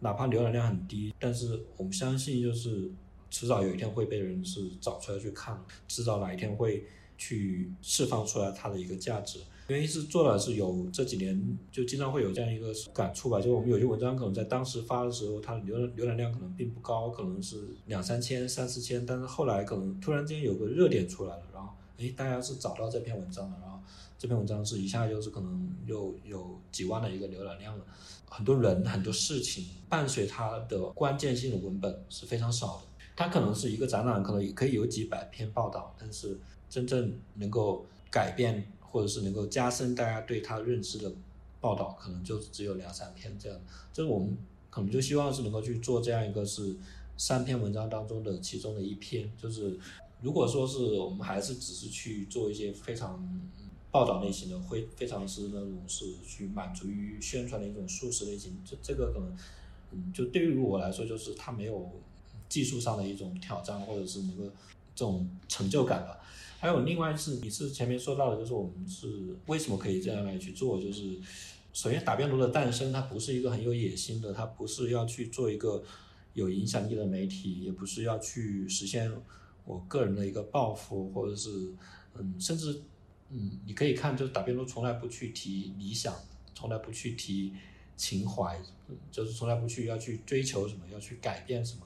B: 哪怕浏览量很低，但是我们相信就是迟早有一天会被人是找出来去看，迟早哪一天会。去释放出来它的一个价值，原因是做了是有这几年就经常会有这样一个感触吧，就我们有些文章可能在当时发的时候，它的浏览浏览量可能并不高，可能是两三千、三四千，但是后来可能突然间有个热点出来了，然后哎，大家是找到这篇文章了，然后这篇文章是一下就是可能又有几万的一个浏览量了，很多人很多事情伴随它的关键性的文本是非常少的，它可能是一个展览，可能也可以有几百篇报道，但是。真正能够改变或者是能够加深大家对他认知的报道，可能就只有两三篇这样。就是我们可能就希望是能够去做这样一个是三篇文章当中的其中的一篇。就是如果说是我们还是只是去做一些非常报道类型的，会非常是那种是去满足于宣传的一种速食类型，这这个可能嗯，就对于我来说，就是它没有技术上的一种挑战，或者是能够这种成就感吧。还有另外是，你是前面说到的，就是我们是为什么可以这样来去做？就是首先，打边炉的诞生，它不是一个很有野心的，它不是要去做一个有影响力的媒体，也不是要去实现我个人的一个抱负，或者是嗯，甚至嗯，你可以看，就是打边炉从来不去提理想，从来不去提情怀，就是从来不去要去追求什么，要去改变什么。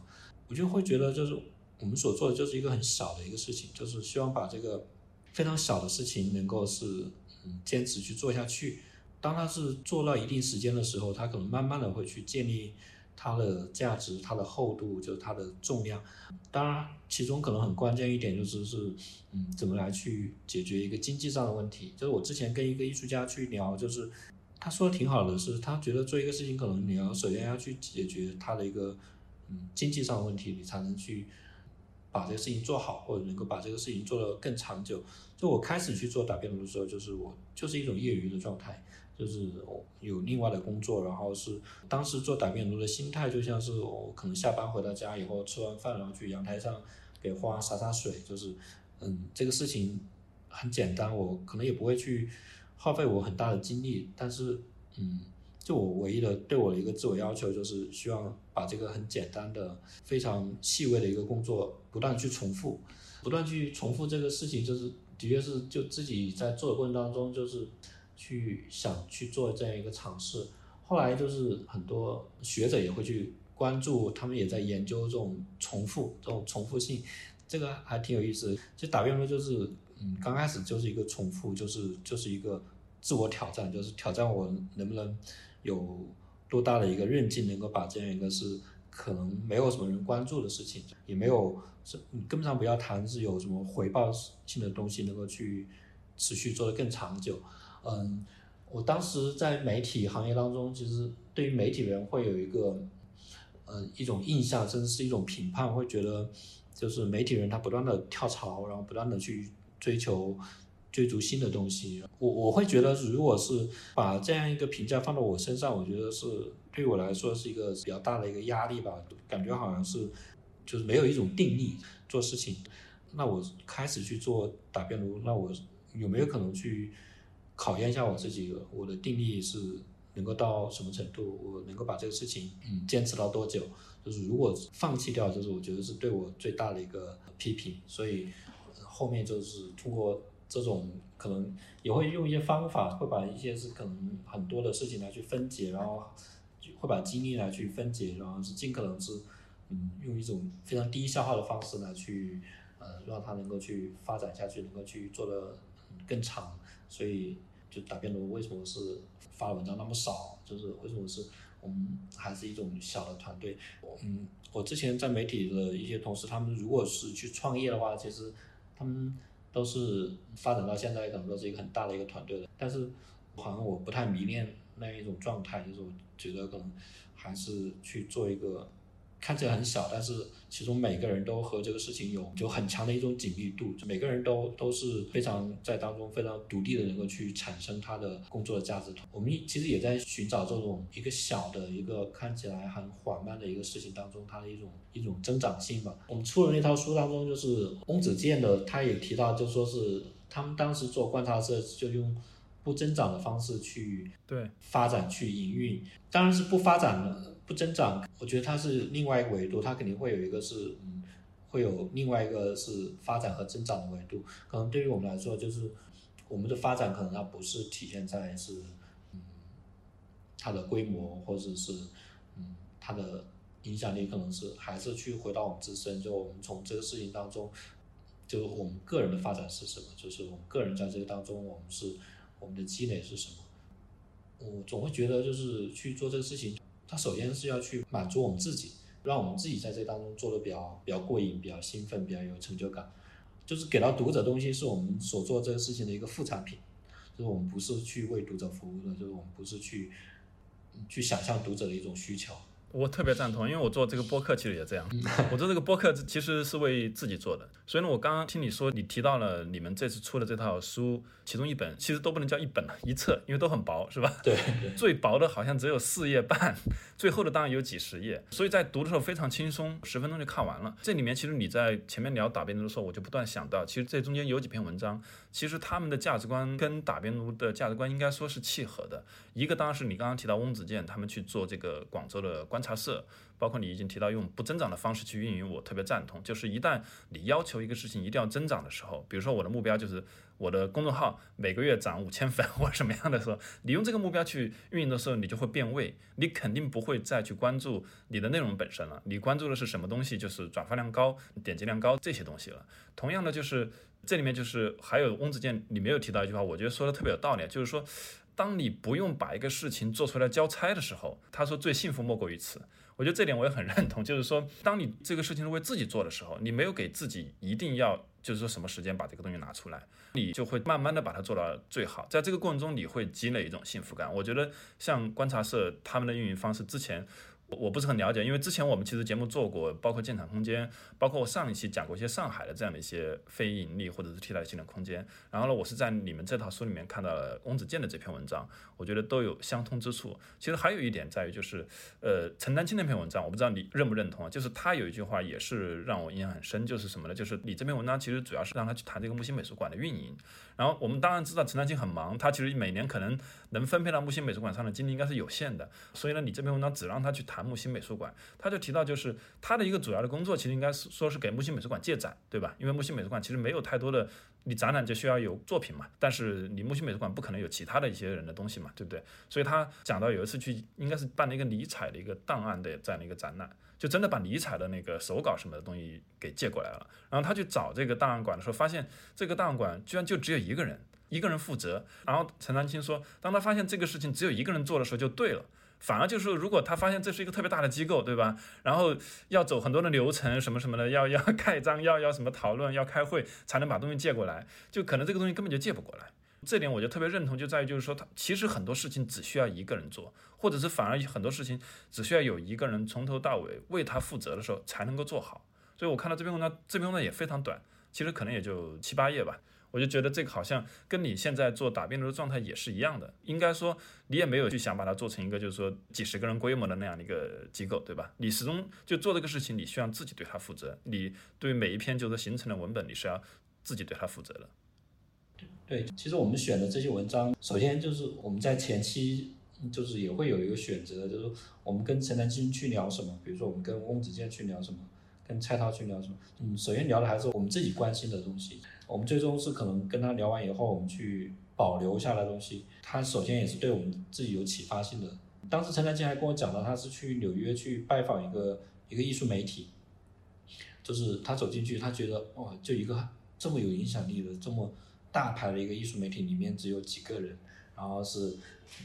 B: 我就会觉得，就是我们所做的就是一个很小的一个事情，就是希望把这个非常小的事情能够是嗯坚持去做下去。当它是做到一定时间的时候，它可能慢慢的会去建立它的价值、它的厚度，就是它的重量。当然，其中可能很关键一点就是是嗯怎么来去解决一个经济上的问题。就是我之前跟一个艺术家去聊，就是他说的挺好的，是他觉得做一个事情可能你要首先要去解决他的一个嗯经济上的问题，你才能去把这个事情做好，或者能够把这个事情做得更长久。就我开始去做打边炉的时候，就是我就是一种业余的状态。就是有另外的工作，然后是当时做打边炉的心态，就像是我可能下班回到家以后吃完饭，然后去阳台上给花洒洒水，就是嗯，这个事情很简单，我可能也不会去耗费我很大的精力，但是嗯，就我唯一的对我的一个自我要求就是希望把这个很简单的、非常细微的一个工作不断去重复，不断去重复这个事情，就是的确是就自己在做的过程当中就是。去想去做这样一个尝试，后来就是很多学者也会去关注，他们也在研究这种重复、这种重复性，这个还挺有意思。其实打边炉就是，嗯，刚开始就是一个重复，就是就是一个自我挑战，就是挑战我能不能有多大的一个韧劲，能够把这样一个是可能没有什么人关注的事情，也没有是你根本上不要谈是有什么回报性的东西，能够去持续做得更长久。嗯，我当时在媒体行业当中，其实对于媒体人会有一个，呃，一种印象，甚至是一种评判，会觉得就是媒体人他不断的跳槽，然后不断的去追求、追逐新的东西。我我会觉得，如果是把这样一个评价放到我身上，我觉得是对我来说是一个比较大的一个压力吧，感觉好像是就是没有一种定力做事情。那我开始去做打边炉，那我有没有可能去？考验一下我自己，我的定力是能够到什么程度，我能够把这个事情嗯坚持到多久？就是如果放弃掉，就是我觉得是对我最大的一个批评。所以后面就是通过这种可能也会用一些方法，会把一些是可能很多的事情来去分解，然后会把精力来去分解，然后是尽可能是嗯用一种非常低消耗的方式来去呃让它能够去发展下去，能够去做的更长。所以。就打辩论为什么是发文章那么少？就是为什么是我们还是一种小的团队？嗯，我之前在媒体的一些同事，他们如果是去创业的话，其实他们都是发展到现在可能都是一个很大的一个团队的。但是好像我不太迷恋那一种状态，就是我觉得可能还是去做一个。看起来很小，但是其中每个人都和这个事情有就很强的一种紧密度，就每个人都都是非常在当中非常独立的，能够去产生他的工作的价值。我们其实也在寻找这种一个小的一个看起来很缓慢的一个事情当中，它的一种一种增长性吧。我们出的那套书当中，就是翁子健的，他也提到，就说是他们当时做观察社就用不增长的方式去
A: 对
B: 发展去营运，当然是不发展的。增长，我觉得它是另外一个维度，它肯定会有一个是，嗯，会有另外一个是发展和增长的维度。可能对于我们来说，就是我们的发展可能它不是体现在是，嗯，它的规模或者是，嗯，它的影响力，可能是还是去回到我们自身，就我们从这个事情当中，就我们个人的发展是什么，就是我们个人在这个当中，我们是我们的积累是什么。我总会觉得就是去做这个事情。他首先是要去满足我们自己，让我们自己在这当中做的比较比较过瘾、比较兴奋、比较有成就感，就是给到读者东西是我们所做这个事情的一个副产品，就是我们不是去为读者服务的，就是我们不是去去想象读者的一种需求。
A: 我特别赞同，因为我做这个播客其实也这样。我做这个播客其实是为自己做的，所以呢，我刚刚听你说，你提到了你们这次出的这套书，其中一本其实都不能叫一本了，一册，因为都很薄，是吧？
B: 对。
A: 最薄的好像只有四页半，最厚的当然有几十页，所以在读的时候非常轻松，十分钟就看完了。这里面其实你在前面聊打辩论的时候，我就不断想到，其实这中间有几篇文章，其实他们的价值观跟打边炉的价值观应该说是契合的。一个当然是你刚刚提到翁子健他们去做这个广州的观。观察社。包括你已经提到用不增长的方式去运营，我特别赞同。就是一旦你要求一个事情一定要增长的时候，比如说我的目标就是我的公众号每个月涨五千粉或者什么样的时候，你用这个目标去运营的时候，你就会变味，你肯定不会再去关注你的内容本身了，你关注的是什么东西？就是转发量高、点击量高这些东西了。同样的，就是这里面就是还有翁子健，你没有提到一句话，我觉得说的特别有道理，就是说，当你不用把一个事情做出来交差的时候，他说最幸福莫过于此。我觉得这点我也很认同，就是说，当你这个事情是为自己做的时候，你没有给自己一定要就是说什么时间把这个东西拿出来，你就会慢慢的把它做到最好。在这个过程中，你会积累一种幸福感。我觉得像观察社他们的运营方式，之前。我不是很了解，因为之前我们其实节目做过，包括建厂空间，包括我上一期讲过一些上海的这样的一些非盈利或者是替代性的空间。然后呢，我是在你们这套书里面看到了翁子健的这篇文章，我觉得都有相通之处。其实还有一点在于，就是呃，陈丹青那篇文章，我不知道你认不认同啊？就是他有一句话也是让我印象很深，就是什么呢？就是你这篇文章其实主要是让他去谈这个木心美术馆的运营。然后我们当然知道陈丹青很忙，他其实每年可能能分配到木心美术馆上的精力应该是有限的。所以呢，你这篇文章只让他去谈木心美术馆。他就提到，就是他的一个主要的工作，其实应该是说是给木心美术馆借展，对吧？因为木心美术馆其实没有太多的，你展览就需要有作品嘛。但是你木心美术馆不可能有其他的一些人的东西嘛，对不对？所以他讲到有一次去，应该是办了一个尼采的一个档案的这样的一个展览，就真的把尼采的那个手稿什么的东西给借过来了。然后他去找这个档案馆的时候，发现这个档案馆居然就只有一个人，一个人负责。然后陈丹青说，当他发现这个事情只有一个人做的时候，就对了。反而就是，如果他发现这是一个特别大的机构，对吧？然后要走很多的流程，什么什么的，要 要盖章，要要什么讨论，要开会，才能把东西借过来，就可能这个东西根本就借不过来。这点我就特别认同，就在于就是说，他其实很多事情只需要一个人做，或者是反而很多事情只需要有一个人从头到尾为他负责的时候才能够做好。所以我看到这篇文章，这篇文章也非常短，其实可能也就七八页吧。我就觉得这个好像跟你现在做打辩论的状态也是一样的，应该说你也没有去想把它做成一个就是说几十个人规模的那样的一个机构，对吧？你始终就做这个事情，你需要自己对它负责，你对每一篇就是形成的文本，你是要自己对它负责的。
B: 对，其实我们选的这些文章，首先就是我们在前期就是也会有一个选择，就是我们跟陈丹青去聊什么，比如说我们跟翁子健去聊什么，跟蔡涛去聊什么，嗯，首先聊的还是我们自己关心的东西。我们最终是可能跟他聊完以后，我们去保留下来东西。他首先也是对我们自己有启发性的。当时陈丹青还跟我讲到，他是去纽约去拜访一个一个艺术媒体，就是他走进去，他觉得哇，就一个这么有影响力的、这么大牌的一个艺术媒体里面只有几个人，然后是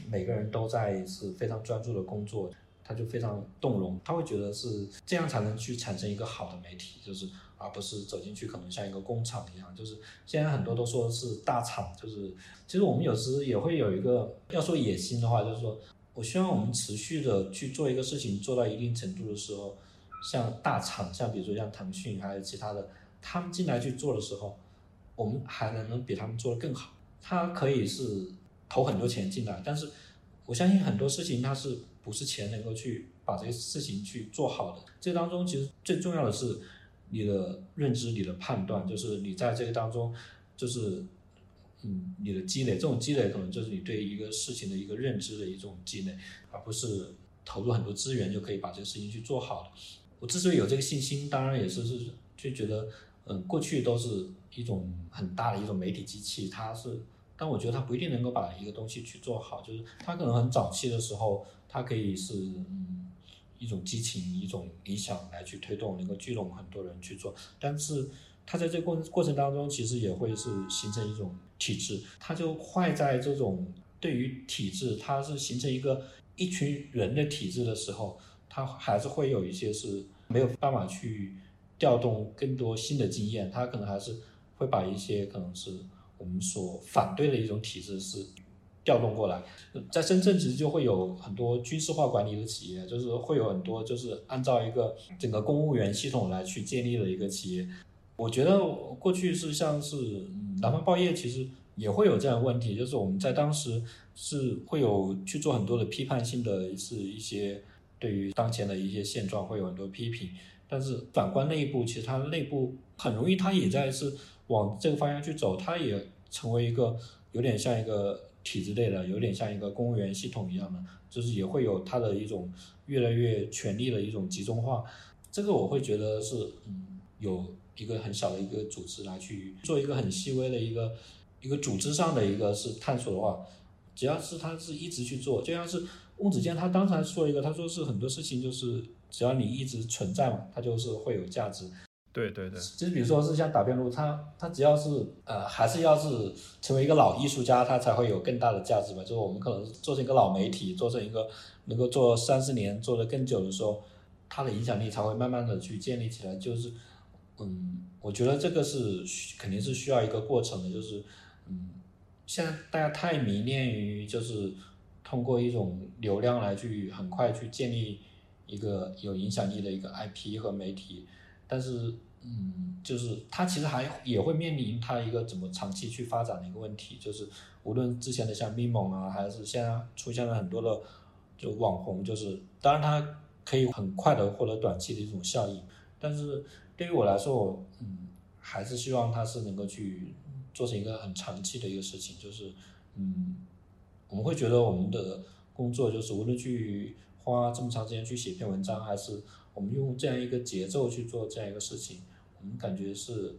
B: 每个人都在是非常专注的工作，他就非常动容。他会觉得是这样才能去产生一个好的媒体，就是。而不是走进去可能像一个工厂一样，就是现在很多都说是大厂，就是其实我们有时也会有一个要说野心的话，就是说我希望我们持续的去做一个事情做到一定程度的时候，像大厂，像比如说像腾讯还有其他的，他们进来去做的时候，我们还能能比他们做得更好。他可以是投很多钱进来，但是我相信很多事情他是不是钱能够去把这些事情去做好的。这当中其实最重要的是。你的认知，你的判断，就是你在这个当中，就是，嗯，你的积累，这种积累可能就是你对一个事情的一个认知的一种积累，而不是投入很多资源就可以把这个事情去做好了。我之所以有这个信心，当然也是是就觉得，嗯，过去都是一种很大的一种媒体机器，它是，但我觉得它不一定能够把一个东西去做好，就是它可能很早期的时候，它可以是，嗯。一种激情，一种理想来去推动，能够聚拢很多人去做。但是，它在这过过程当中，其实也会是形成一种体制。它就坏在这种对于体制，它是形成一个一群人的体制的时候，它还是会有一些是没有办法去调动更多新的经验。它可能还是会把一些可能是我们所反对的一种体制是。调动过来，在深圳其实就会有很多军事化管理的企业，就是会有很多就是按照一个整个公务员系统来去建立的一个企业。我觉得过去是像是南方报业，其实也会有这样的问题，就是我们在当时是会有去做很多的批判性的是一些对于当前的一些现状会有很多批评，但是反观内部，其实它内部很容易，它也在是往这个方向去走，它也成为一个有点像一个。体制内的，有点像一个公务员系统一样的，就是也会有它的一种越来越权力的一种集中化。这个我会觉得是，嗯，有一个很小的一个组织来去做一个很细微的一个一个组织上的一个是探索的话，只要是他是一直去做，就像是翁子健他刚才说一个，他说是很多事情就是只要你一直存在嘛，它就是会有价值。
A: 对对对，
B: 其实比如说是像打边炉，他他只要是呃，还是要是成为一个老艺术家，他才会有更大的价值嘛。就是我们可能做成一个老媒体，做成一个能够做三四年、做的更久的时候，他的影响力才会慢慢的去建立起来。就是，嗯，我觉得这个是肯定是需要一个过程的。就是，嗯，现在大家太迷恋于就是通过一种流量来去很快去建立一个有影响力的一个 IP 和媒体，但是。嗯，就是它其实还也会面临它一个怎么长期去发展的一个问题，就是无论之前的像咪蒙啊，还是现在出现了很多的就网红，就是当然它可以很快的获得短期的一种效应，但是对于我来说，我嗯还是希望它是能够去做成一个很长期的一个事情，就是嗯我们会觉得我们的工作就是无论去花这么长时间去写一篇文章，还是我们用这样一个节奏去做这样一个事情，我们感觉是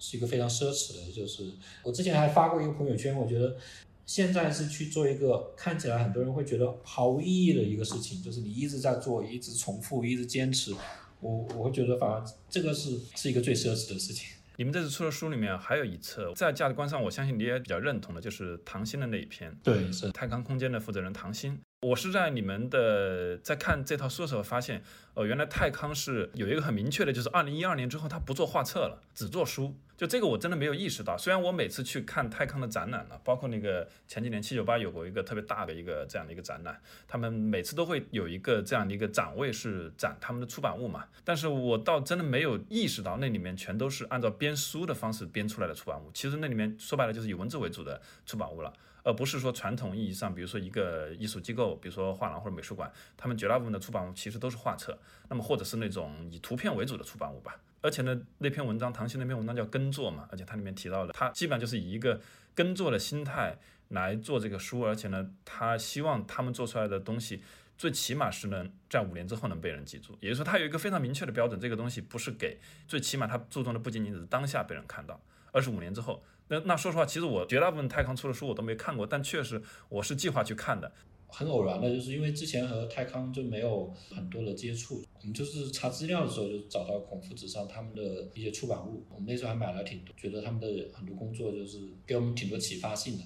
B: 是一个非常奢侈的。就是我之前还发过一个朋友圈，我觉得现在是去做一个看起来很多人会觉得毫无意义的一个事情，就是你一直在做，一直重复，一直坚持。我我会觉得反而这个是是一个最奢侈的事情。
A: 你们这次出的书里面还有一册，在价值观上，我相信你也比较认同的，就是唐鑫的那一篇。
B: 对，是
A: 泰康空间的负责人唐鑫。我是在你们的在看这套书的时候发现，哦，原来泰康是有一个很明确的，就是二零一二年之后他不做画册了，只做书。就这个我真的没有意识到。虽然我每次去看泰康的展览了，包括那个前几年七九八有过一个特别大的一个这样的一个展览，他们每次都会有一个这样的一个展位是展他们的出版物嘛。但是我倒真的没有意识到那里面全都是按照编书的方式编出来的出版物。其实那里面说白了就是以文字为主的出版物了。而不是说传统意义上，比如说一个艺术机构，比如说画廊或者美术馆，他们绝大部分的出版物其实都是画册，那么或者是那种以图片为主的出版物吧。而且呢，那篇文章，唐鑫那篇文章叫耕作嘛，而且它里面提到了，他基本上就是以一个耕作的心态来做这个书，而且呢，他希望他们做出来的东西，最起码是能在五年之后能被人记住。也就是说，他有一个非常明确的标准，这个东西不是给，最起码他注重的不仅仅只是当下被人看到，而是五年之后。那那说实话，其实我绝大部分泰康出的书我都没看过，但确实我是计划去看的。
B: 很偶然的，就是因为之前和泰康就没有很多的接触，我们就是查资料的时候就找到孔夫子上他们的一些出版物，我们那时候还买了挺多，觉得他们的很多工作就是给我们挺多启发性的。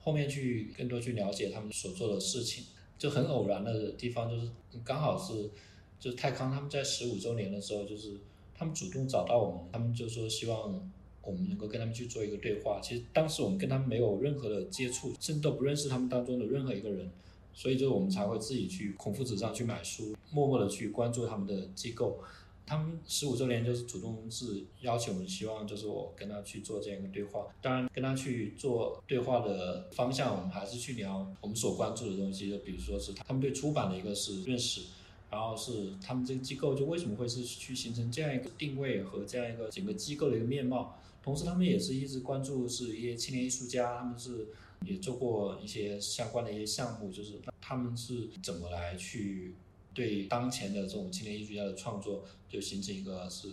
B: 后面去更多去了解他们所做的事情，就很偶然的地方就是刚好是就是泰康他们在十五周年的时候，就是他们主动找到我们，他们就说希望。我们能够跟他们去做一个对话，其实当时我们跟他们没有任何的接触，甚至都不认识他们当中的任何一个人，所以就我们才会自己去孔夫子上去买书，默默的去关注他们的机构。他们十五周年就是主动是邀请我们，希望就是我跟他去做这样一个对话。当然，跟他去做对话的方向，我们还是去聊我们所关注的东西，就比如说是他们对出版的一个是认识。然后是他们这个机构就为什么会是去形成这样一个定位和这样一个整个机构的一个面貌，同时他们也是一直关注是一些青年艺术家，他们是也做过一些相关的一些项目，就是他们是怎么来去对当前的这种青年艺术家的创作就形成一个是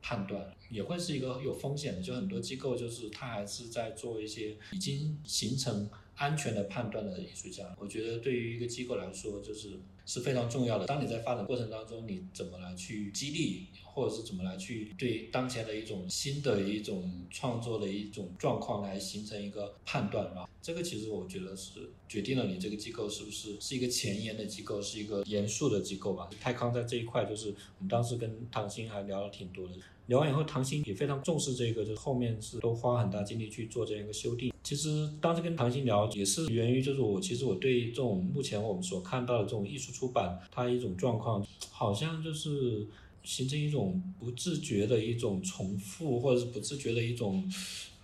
B: 判断，也会是一个有风险的，就很多机构就是他还是在做一些已经形成安全的判断的艺术家，我觉得对于一个机构来说就是。是非常重要的。当你在发展过程当中，你怎么来去激励，或者是怎么来去对当前的一种新的一种创作的一种状况来形成一个判断吧？这个其实我觉得是决定了你这个机构是不是是一个前沿的机构，是一个严肃的机构吧。泰康在这一块，就是我们当时跟唐鑫还聊了挺多的。聊完以后，唐鑫也非常重视这个，就后面是都花很大精力去做这样一个修订。其实当时跟唐鑫聊，也是源于就是我其实我对这种目前我们所看到的这种艺术出版，它一种状况，好像就是形成一种不自觉的一种重复，或者是不自觉的一种，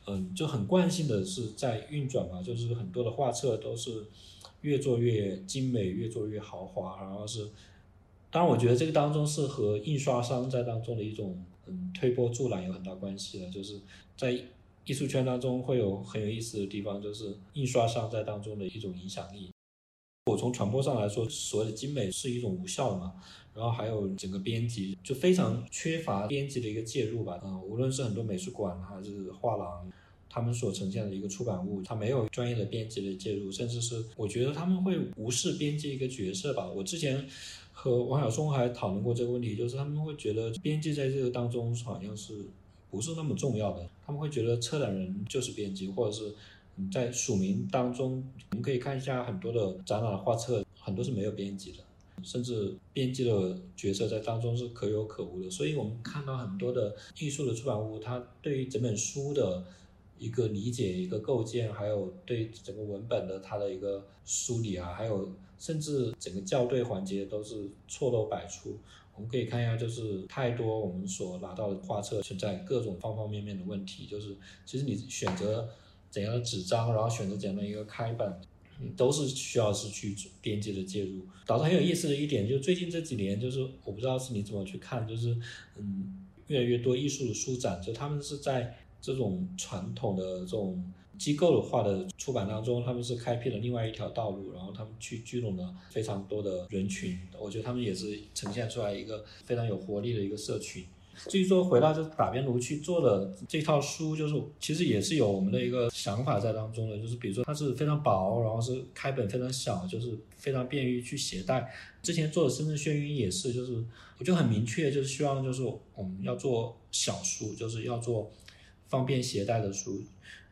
B: 嗯，就很惯性的是在运转嘛，就是很多的画册都是越做越精美，越做越豪华，然后是，当然我觉得这个当中是和印刷商在当中的一种。嗯，推波助澜有很大关系的，就是在艺术圈当中会有很有意思的地方，就是印刷商在当中的一种影响力。我从传播上来说，所谓的精美是一种无效的嘛，然后还有整个编辑就非常缺乏编辑的一个介入吧。嗯，无论是很多美术馆还是画廊，他们所呈现的一个出版物，它没有专业的编辑的介入，甚至是我觉得他们会无视编辑一个角色吧。我之前和王晓松还讨论过这个问题，就是他们会觉得编辑在这个当中好像是不是那么重要的，他们会觉得策展人就是编辑，或者是。在署名当中，我们可以看一下很多的展览画册，很多是没有编辑的，甚至编辑的角色在当中是可有可无的。所以，我们看到很多的艺术的出版物，它对于整本书的一个理解、一个构建，还有对整个文本的它的一个梳理啊，还有甚至整个校对环节都是错漏百出。我们可以看一下，就是太多我们所拿到的画册存在各种方方面面的问题，就是其实你选择。怎样的纸张，然后选择怎样的一个开本，都是需要是去编辑的介入。导致很有意思的一点，就最近这几年，就是我不知道是你怎么去看，就是嗯，越来越多艺术的书展，就他们是在这种传统的这种机构的化的出版当中，他们是开辟了另外一条道路，然后他们去聚拢了非常多的人群。我觉得他们也是呈现出来一个非常有活力的一个社群。至于说回到就是打边炉去做的这套书，就是其实也是有我们的一个想法在当中的，就是比如说它是非常薄，然后是开本非常小，就是非常便于去携带。之前做的深圳眩晕也是，就是我就很明确，就是希望就是我们要做小书，就是要做方便携带的书。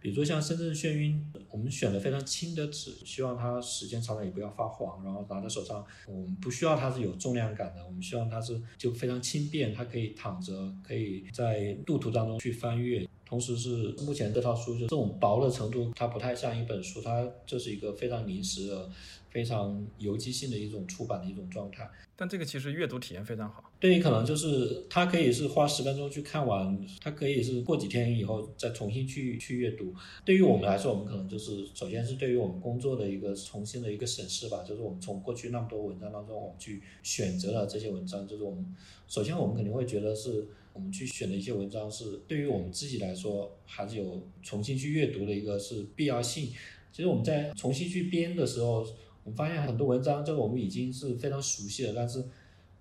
B: 比如说像深圳眩晕，我们选的非常轻的纸，希望它时间长了也不要发黄，然后拿在手上，我们不需要它是有重量感的，我们希望它是就非常轻便，它可以躺着，可以在路途当中去翻阅。同时是目前这套书就这种薄的程度，它不太像一本书，它就是一个非常临时的。非常游击性的一种出版的一种状态，
A: 但这个其实阅读体验非常好。
B: 对于可能就是它可以是花十分钟去看完，它可以是过几天以后再重新去去阅读。对于我们来说，我们可能就是首先是对于我们工作的一个重新的一个审视吧，就是我们从过去那么多文章当中，我们去选择了这些文章，就是我们首先我们肯定会觉得是我们去选的一些文章是对于我们自己来说还是有重新去阅读的一个是必要性。其实我们在重新去编的时候。我们发现很多文章，就是我们已经是非常熟悉了，但是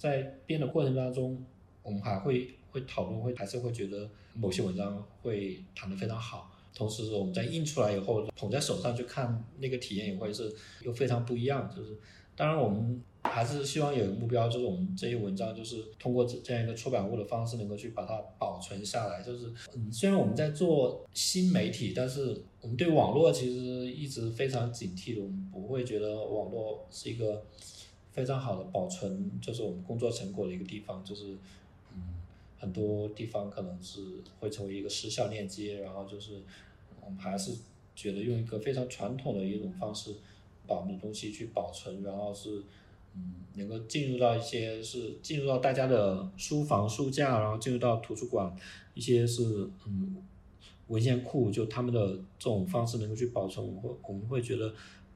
B: 在编的过程当中，我们还会会讨论，会还是会觉得某些文章会谈得非常好。同时，我们在印出来以后，捧在手上去看，那个体验也会是又非常不一样。就是，当然我们。还是希望有一个目标，就是我们这些文章，就是通过这这样一个出版物的方式，能够去把它保存下来。就是，嗯，虽然我们在做新媒体，但是我们对网络其实一直非常警惕的。我们不会觉得网络是一个非常好的保存，就是我们工作成果的一个地方。就是，嗯，很多地方可能是会成为一个失效链接。然后就是，我们还是觉得用一个非常传统的一种方式，把我们的东西去保存，然后是。嗯，能够进入到一些是进入到大家的书房书架，然后进入到图书馆，一些是嗯文献库，就他们的这种方式能够去保存，我们会我们会觉得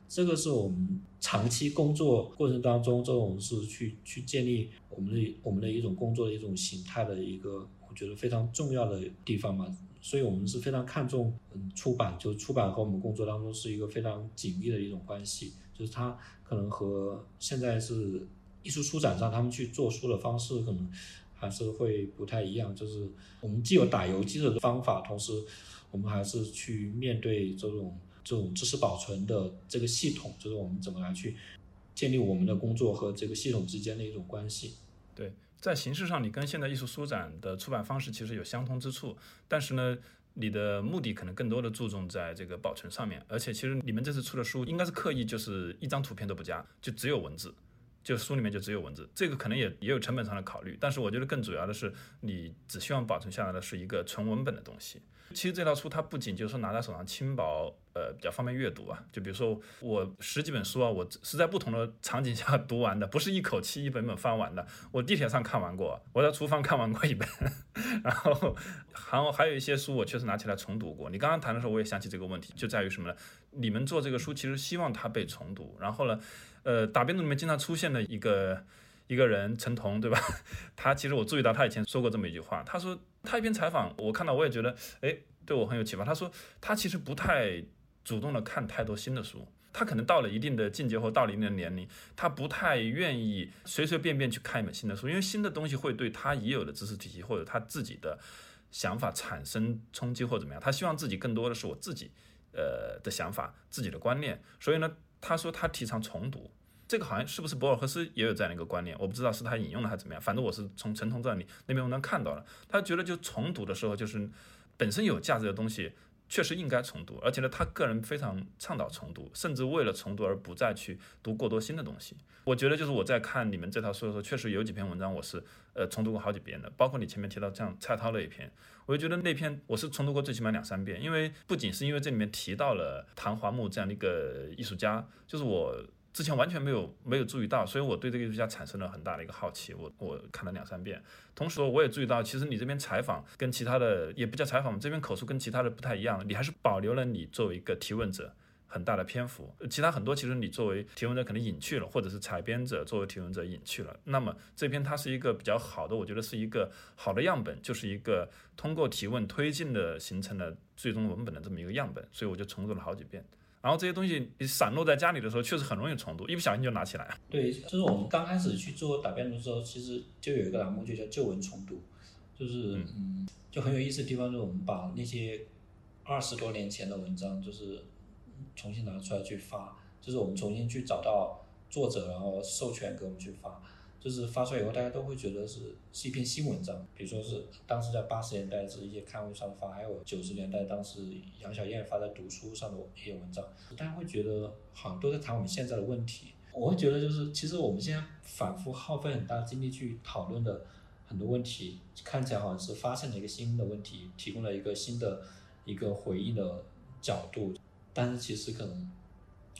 B: 这个是我们长期工作过程当中这种是去去建立我们的我们的一种工作的一种形态的一个我觉得非常重要的地方嘛，所以我们是非常看重嗯出版，就出版和我们工作当中是一个非常紧密的一种关系，就是它。可能和现在是艺术书展上他们去做书的方式，可能还是会不太一样。就是我们既有打游击的方法，同时我们还是去面对这种这种知识保存的这个系统，就是我们怎么来去建立我们的工作和这个系统之间的一种关系。
A: 对，在形式上，你跟现在艺术书展的出版方式其实有相通之处，但是呢。你的目的可能更多的注重在这个保存上面，而且其实你们这次出的书应该是刻意就是一张图片都不加，就只有文字，就书里面就只有文字，这个可能也也有成本上的考虑，但是我觉得更主要的是你只希望保存下来的是一个纯文本的东西。其实这套书它不仅就是拿在手上轻薄，呃，比较方便阅读啊。就比如说我十几本书啊，我是在不同的场景下 读完的，不是一口气一本本翻完的。我地铁上看完过，我在厨房看完过一本，然后还还有一些书我确实拿起来重读过。你刚刚谈的时候我也想起这个问题，就在于什么呢？你们做这个书其实希望它被重读，然后呢，呃，打边炉里面经常出现的一个一个人陈彤，对吧？他其实我注意到他以前说过这么一句话，他说。他一篇采访，我看到我也觉得，哎，对我很有启发。他说他其实不太主动的看太多新的书，他可能到了一定的境界或到了一定的年龄，他不太愿意随随便便去看一本新的书，因为新的东西会对他已有的知识体系或者他自己的想法产生冲击或怎么样。他希望自己更多的是我自己呃的想法、自己的观念。所以呢，他说他提倡重读。这个好像是不是博尔赫斯也有这样的一个观念？我不知道是他引用的还是怎么样。反正我是从陈同这里那篇文章看到了，他觉得就重读的时候，就是本身有价值的东西确实应该重读，而且呢，他个人非常倡导重读，甚至为了重读而不再去读过多新的东西。我觉得就是我在看你们这套书的时候，确实有几篇文章我是呃重读过好几遍的，包括你前面提到像蔡涛那一篇，我就觉得那篇我是重读过最起码两三遍，因为不仅是因为这里面提到了唐华木这样的一个艺术家，就是我。之前完全没有没有注意到，所以我对这个艺术家产生了很大的一个好奇。我我看了两三遍，同时我也注意到，其实你这边采访跟其他的也不叫采访，这边口述跟其他的不太一样，你还是保留了你作为一个提问者很大的篇幅。其他很多其实你作为提问者可能隐去了，或者是采编者作为提问者隐去了。那么这篇它是一个比较好的，我觉得是一个好的样本，就是一个通过提问推进的形成了最终文本的这么一个样本，所以我就重读了好几遍。然后这些东西你散落在家里的时候，确实很容易重读，一不小心就拿起来。
B: 对，就是我们刚开始去做答辩的时候，其实就有一个栏目，就叫旧文重读，就是嗯，就很有意思的地方，就是我们把那些二十多年前的文章，就是重新拿出来去发，就是我们重新去找到作者，然后授权给我们去发。就是发出来以后，大家都会觉得是是一篇新文章。比如说是当时在八十年代是一些刊物上发，还有九十年代当时杨小燕发在读书上的一些文章，大家会觉得好像都在谈我们现在的问题。我会觉得就是其实我们现在反复耗费很大精力去讨论的很多问题，看起来好像是发现了一个新的问题，提供了一个新的一个回应的角度，但是其实可能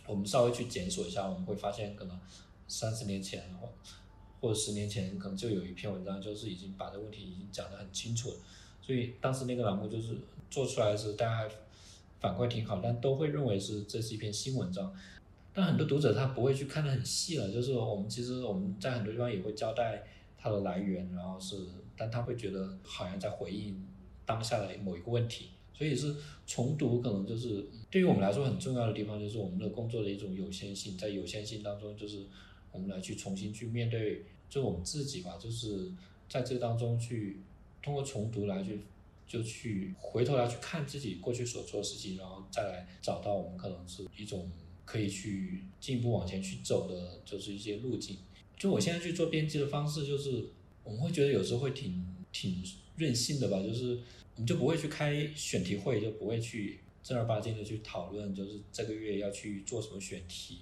B: 我们稍微去检索一下，我们会发现可能三十年前或或者十年前可能就有一篇文章，就是已经把这个问题已经讲得很清楚了，所以当时那个栏目就是做出来是大家反馈挺好，但都会认为是这是一篇新文章，但很多读者他不会去看得很细了，就是我们其实我们在很多地方也会交代它的来源，然后是，但他会觉得好像在回应当下的某一个问题，所以是重读可能就是对于我们来说很重要的地方，就是我们的工作的一种有限性，在有限性当中就是。我们来去重新去面对，就我们自己吧，就是在这当中去通过重读来去，就去回头来去看自己过去所做的事情，然后再来找到我们可能是一种可以去进一步往前去走的，就是一些路径。就我现在去做编辑的方式，就是我们会觉得有时候会挺挺任性的吧，就是我们就不会去开选题会，就不会去正儿八经的去讨论，就是这个月要去做什么选题。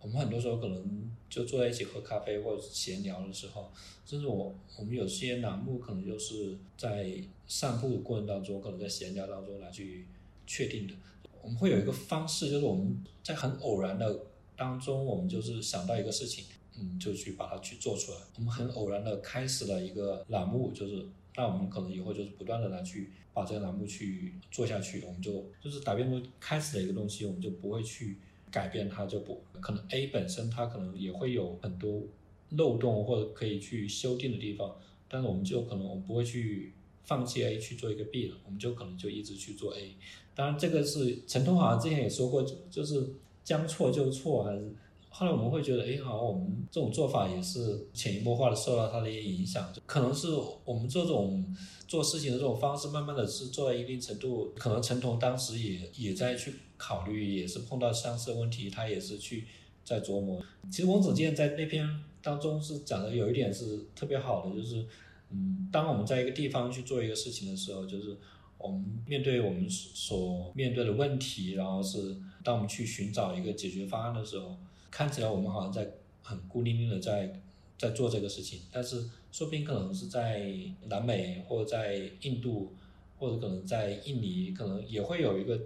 B: 我们很多时候可能就坐在一起喝咖啡或者闲聊的时候，甚至我我们有些栏目可能就是在散步的过程当中，可能在闲聊当中来去确定的。我们会有一个方式，就是我们在很偶然的当中，我们就是想到一个事情，嗯，就去把它去做出来。我们很偶然的开始了一个栏目，就是那我们可能以后就是不断的来去把这个栏目去做下去。我们就就是打辩论开始的一个东西，我们就不会去。改变它就不可能，A 本身它可能也会有很多漏洞或者可以去修订的地方，但是我们就可能我们不会去放弃 A 去做一个 B 了，我们就可能就一直去做 A。当然这个是陈通好像之前也说过，就就是将错就错，还是后来我们会觉得，哎，好像我们这种做法也是潜移默化的受到它的一些影响，可能是我们这种做事情的这种方式，慢慢的是做到一定程度，可能陈彤当时也也在去。考虑也是碰到相似的问题，他也是去在琢磨。其实翁子健在那篇当中是讲的有一点是特别好的，就是嗯，当我们在一个地方去做一个事情的时候，就是我们面对我们所面对的问题，然后是当我们去寻找一个解决方案的时候，看起来我们好像在很孤零零的在在做这个事情，但是说不定可能是在南美或者在印度或者可能在印尼，可能也会有一个。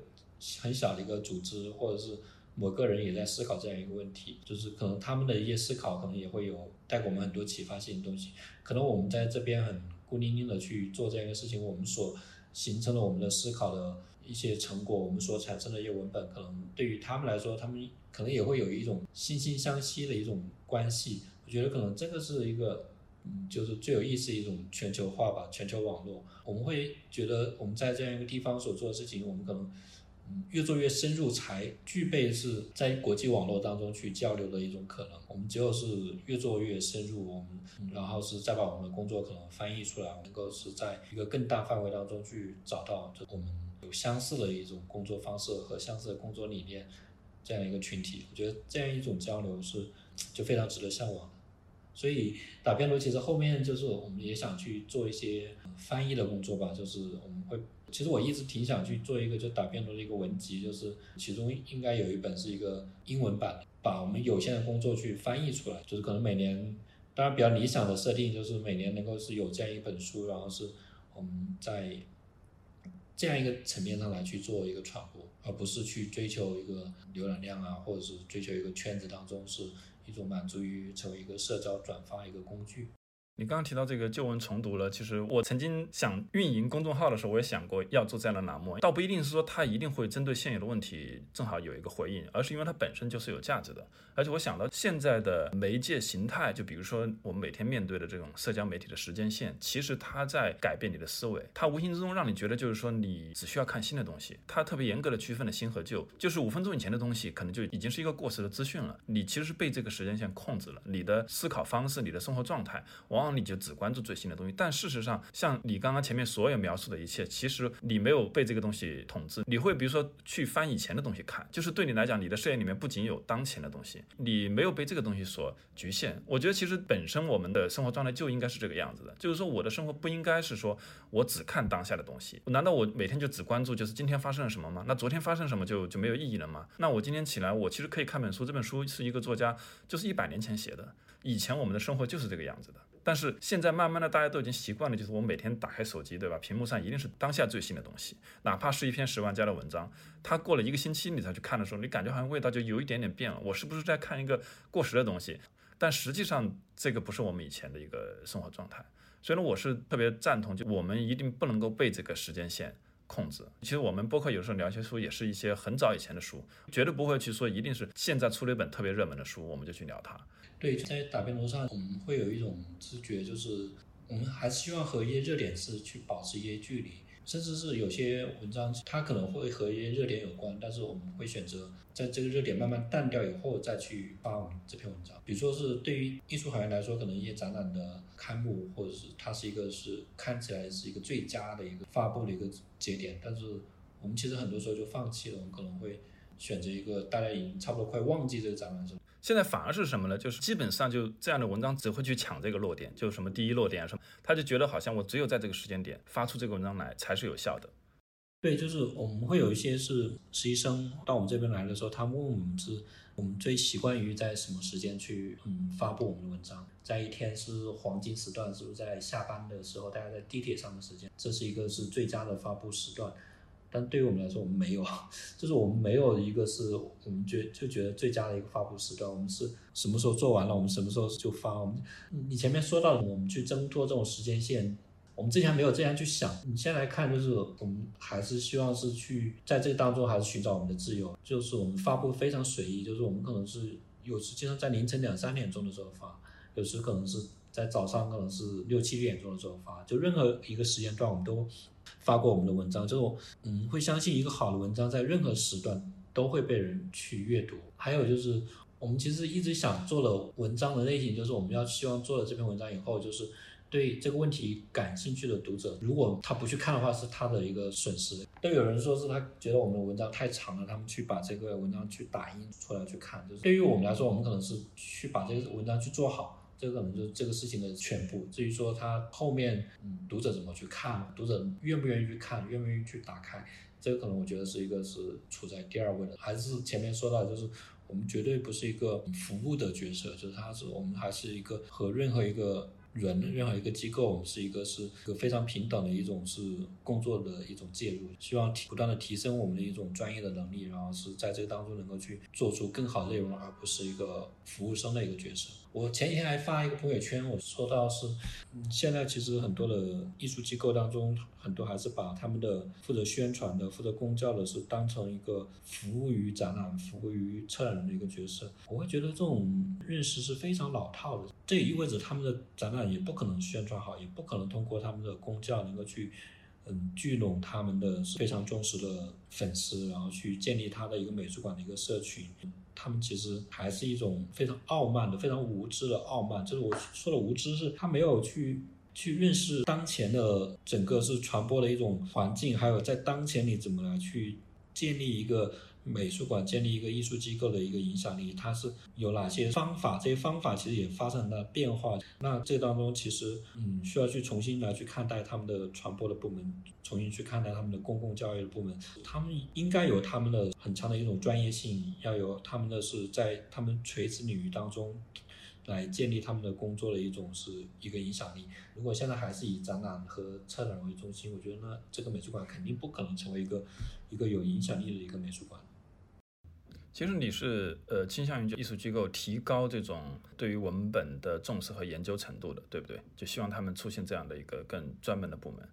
B: 很小的一个组织，或者是某个人也在思考这样一个问题，就是可能他们的一些思考，可能也会有带给我们很多启发性的东西。可能我们在这边很孤零零的去做这样一个事情，我们所形成了我们的思考的一些成果，我们所产生的一些文本，可能对于他们来说，他们可能也会有一种惺惺相惜的一种关系。我觉得可能这个是一个嗯，就是最有意思一种全球化吧，全球网络。我们会觉得我们在这样一个地方所做的事情，我们可能嗯越做越深入，才具备是在国际网络当中去交流的一种可能。我们只有是越做越深入，我们然后是再把我们的工作可能翻译出来，能够是在一个更大范围当中去找到这我们相似的一种工作方式和相似的工作理念这样一个群体。我觉得这样一种交流是就非常值得向往的。所以打边炉其实后面就是我们也想去做一些翻译的工作吧，就是我们会，其实我一直挺想去做一个就打边炉的一个文集，就是其中应该有一本是一个英文版，把我们有限的工作去翻译出来，就是可能每年，当然比较理想的设定就是每年能够是有这样一本书，然后是我们在这样一个层面上来去做一个传播，而不是去追求一个浏览量啊，或者是追求一个圈子当中是。一种满足于成为一个社交转发一个工具。
A: 你刚刚提到这个旧文重读了，其实我曾经想运营公众号的时候，我也想过要做这样的栏目，倒不一定是说它一定会针对现有的问题正好有一个回应，而是因为它本身就是有价值的。而且我想到现在的媒介形态，就比如说我们每天面对的这种社交媒体的时间线，其实它在改变你的思维，它无形之中让你觉得就是说你只需要看新的东西，它特别严格的区分了新和旧，就是五分钟以前的东西可能就已经是一个过时的资讯了，你其实是被这个时间线控制了，你的思考方式、你的生活状态，往往你就只关注最新的东西。但事实上，像你刚刚前面所有描述的一切，其实你没有被这个东西统治，你会比如说去翻以前的东西看，就是对你来讲，你的视野里面不仅有当前的东西。你没有被这个东西所局限，我觉得其实本身我们的生活状态就应该是这个样子的，就是说我的生活不应该是说我只看当下的东西，难道我每天就只关注就是今天发生了什么吗？那昨天发生什么就就没有意义了吗？那我今天起来，我其实可以看本书，这本书是一个作家就是一百年前写的，以前我们的生活就是这个样子的。但是现在慢慢的，大家都已经习惯了，就是我每天打开手机，对吧？屏幕上一定是当下最新的东西，哪怕是一篇十万加的文章，它过了一个星期你才去看的时候，你感觉好像味道就有一点点变了。我是不是在看一个过时的东西？但实际上这个不是我们以前的一个生活状态。所以呢，我是特别赞同，就我们一定不能够被这个时间线控制。其实我们播客有时候聊一些书，也是一些很早以前的书，绝对不会去说一定是现在出了一本特别热门的书，我们就去聊它。
B: 对，在打边炉上，我们会有一种直觉，就是我们还是希望和一些热点是去保持一些距离，甚至是有些文章它可能会和一些热点有关，但是我们会选择在这个热点慢慢淡掉以后再去发我们这篇文章。比如说是对于艺术行业来说，可能一些展览的开幕，或者是它是一个是看起来是一个最佳的一个发布的一个节点，但是我们其实很多时候就放弃了，我们可能会选择一个大家已经差不多快忘记这个展览时候。
A: 现在反而是什么呢？就是基本上就这样的文章只会去抢这个落点，就什么第一落点什么，他就觉得好像我只有在这个时间点发出这个文章来才是有效的。
B: 对，就是我们会有一些是实习生到我们这边来的时候，他问我们是我们最习惯于在什么时间去嗯发布我们的文章，在一天是黄金时段，是不是在下班的时候，大家在地铁上的时间，这是一个是最佳的发布时段。但对于我们来说，我们没有，就是我们没有一个是我们觉就觉得最佳的一个发布时段。我们是什么时候做完了，我们什么时候就发。我们你前面说到的，我们去挣脱这种时间线，我们之前没有这样去想。你现在来看，就是我们还是希望是去在这当中还是寻找我们的自由。就是我们发布非常随意，就是我们可能是有时经常在凌晨两三点钟的时候发，有时可能是在早上可能是六七点钟的时候发，就任何一个时间段我们都。发过我们的文章，就是嗯，会相信一个好的文章在任何时段都会被人去阅读。还有就是，我们其实一直想做的文章的类型，就是我们要希望做了这篇文章以后，就是对这个问题感兴趣的读者，如果他不去看的话，是他的一个损失。都有人说是他觉得我们的文章太长了，他们去把这个文章去打印出来去看。就是对于我们来说，我们可能是去把这个文章去做好。这可能就是这个事情的全部。至于说他后面，嗯，读者怎么去看，读者愿不愿意去看，愿不愿意去打开，这个可能我觉得是一个是处在第二位的。还是前面说到，就是我们绝对不是一个服务的角色，就是他是我们还是一个和任何一个人、任何一个机构，是一个是一个非常平等的一种是工作的一种介入，希望不断的提升我们的一种专业的能力，然后是在这当中能够去做出更好内容，而不是一个服务生的一个角色。我前几天还发一个朋友圈，我说到是，现在其实很多的艺术机构当中，很多还是把他们的负责宣传的、负责公教的，是当成一个服务于展览、服务于策展人的一个角色。我会觉得这种认识是非常老套的。这也意味着他们的展览也不可能宣传好，也不可能通过他们的公教能够去，嗯，聚拢他们的非常忠实的粉丝，然后去建立他的一个美术馆的一个社群。他们其实还是一种非常傲慢的、非常无知的傲慢。就是我说的无知，是他没有去去认识当前的整个是传播的一种环境，还有在当前你怎么来去建立一个。美术馆建立一个艺术机构的一个影响力，它是有哪些方法？这些方法其实也发生了变化。那这当中其实，嗯，需要去重新来去看待他们的传播的部门，重新去看待他们的公共教育的部门。他们应该有他们的很强的一种专业性，要有他们的是在他们垂直领域当中。来建立他们的工作的一种是一个影响力。如果现在还是以展览和策展为中心，我觉得那这个美术馆肯定不可能成为一个一个有影响力的一个美术馆。
A: 其实你是呃倾向于就艺术机构提高这种对于文本的重视和研究程度的，对不对？就希望他们出现这样的一个更专门的部门。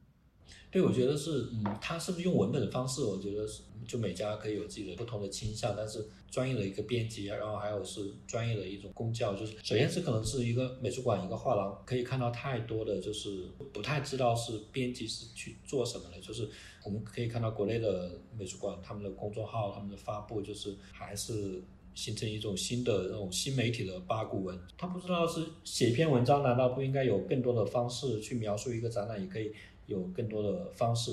B: 对，我觉得是，嗯，他是不是用文本的方式？我觉得是，就每家可以有自己的不同的倾向，但是专业的一个编辑，然后还有是专业的一种工教，就是首先是可能是一个美术馆一个画廊，可以看到太多的就是不太知道是编辑是去做什么的，就是我们可以看到国内的美术馆他们的公众号他们的发布，就是还是形成一种新的那种新媒体的八股文，他不知道是写一篇文章，难道不应该有更多的方式去描述一个展览，也可以。有更多的方式，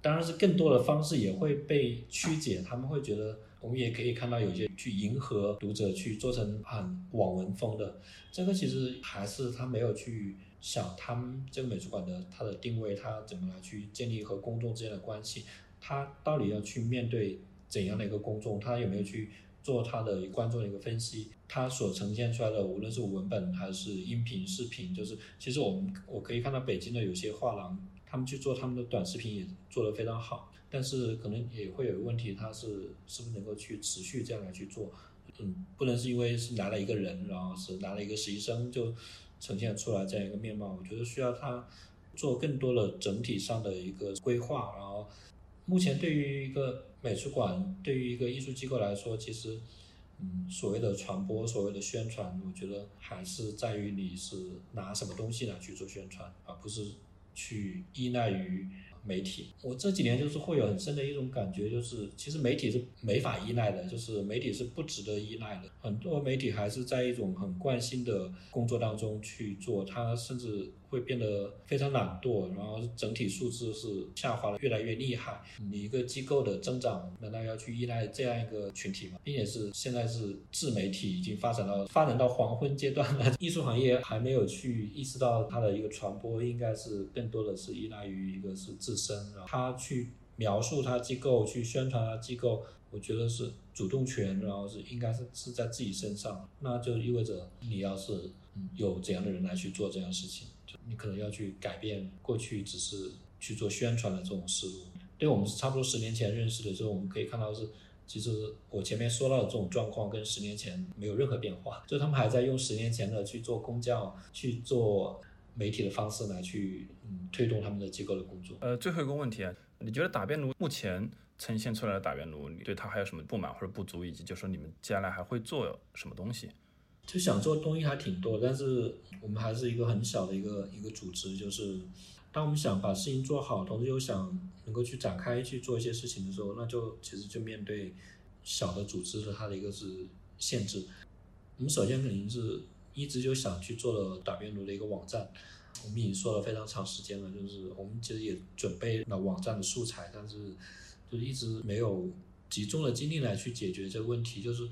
B: 当然是更多的方式也会被曲解。他们会觉得，我们也可以看到有些去迎合读者，去做成很网文风的。这个其实还是他没有去想他们这个美术馆的它的定位，它怎么来去建立和公众之间的关系，它到底要去面对怎样的一个公众，他有没有去做他的观众的一个分析，他所呈现出来的无论是文本还是音频、视频，就是其实我们我可以看到北京的有些画廊。他们去做他们的短视频也做得非常好，但是可能也会有个问题，他是是不是能够去持续这样来去做？嗯，不能是因为是来了一个人，然后是来了一个实习生就呈现出来这样一个面貌。我觉得需要他做更多的整体上的一个规划。然后，目前对于一个美术馆，对于一个艺术机构来说，其实，嗯，所谓的传播，所谓的宣传，我觉得还是在于你是拿什么东西来去做宣传，而不是。去依赖于媒体，我这几年就是会有很深的一种感觉，就是其实媒体是没法依赖的，就是媒体是不值得依赖的。很多媒体还是在一种很惯性的工作当中去做，它甚至。会变得非常懒惰，然后整体素质是下滑的越来越厉害。你一个机构的增长，难道要去依赖这样一个群体吗？并且是现在是自媒体已经发展到发展到黄昏阶段了，艺术行业还没有去意识到它的一个传播，应该是更多的是依赖于一个是自身，然后他去描述他机构，去宣传他机构，我觉得是主动权，然后是应该是是在自己身上，那就意味着你要是有怎样的人来去做这样事情。你可能要去改变过去只是去做宣传的这种思路。对我们是差不多十年前认识的时候，我们可以看到是，其实我前面说到的这种状况跟十年前没有任何变化，就他们还在用十年前的去做公教、去做媒体的方式来去嗯推动他们的机构的工作。
A: 呃，最后一个问题啊，你觉得打边炉目前呈现出来的打边炉，你对它还有什么不满或者不足，以及就说你们接下来还会做什么东西？
B: 就想做东西还挺多，但是我们还是一个很小的一个一个组织。就是当我们想把事情做好，同时又想能够去展开去做一些事情的时候，那就其实就面对小的组织的它的一个是限制。我们首先肯定是一直就想去做了打边炉的一个网站，我们已经说了非常长时间了，就是我们其实也准备了网站的素材，但是就是一直没有。集中的精力来去解决这个问题，就是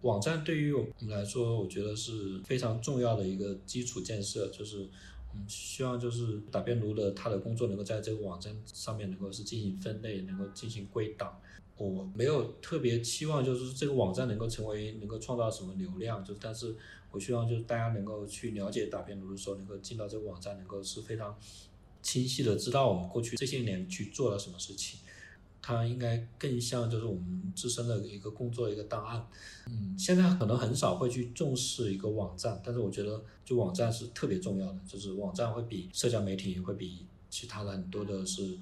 B: 网站对于我们来说，我觉得是非常重要的一个基础建设。就是我们希望就是打边炉的他的工作能够在这个网站上面能够是进行分类，能够进行归档。我没有特别期望就是这个网站能够成为能够创造什么流量，就但是我希望就是大家能够去了解打边炉的时候，能够进到这个网站，能够是非常清晰的知道我们过去这些年去做了什么事情。它应该更像就是我们自身的一个工作一个档案。嗯，现在可能很少会去重视一个网站，但是我觉得就网站是特别重要的，就是网站会比社交媒体会比其他的很多的是，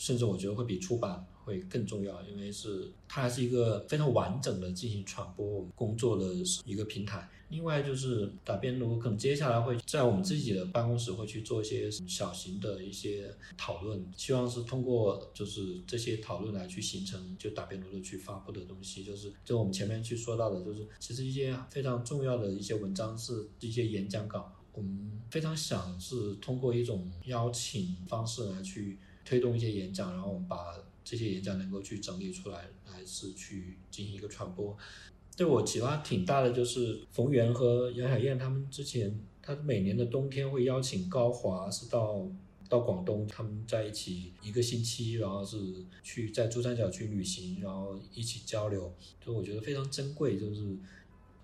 B: 甚至我觉得会比出版。会更重要，因为是它还是一个非常完整的进行传播我们工作的一个平台。另外就是打边炉，可能接下来会在我们自己的办公室会去做一些小型的一些讨论，希望是通过就是这些讨论来去形成就打边炉的去发布的东西。就是就我们前面去说到的，就是其实一些非常重要的一些文章是一些演讲稿，我们非常想是通过一种邀请方式来去推动一些演讲，然后我们把。这些演讲能够去整理出来，还是去进行一个传播，对我启发挺大的。就是冯源和杨海燕他们之前，他每年的冬天会邀请高华是到到广东，他们在一起一个星期，然后是去在珠三角去旅行，然后一起交流，就我觉得非常珍贵。就是，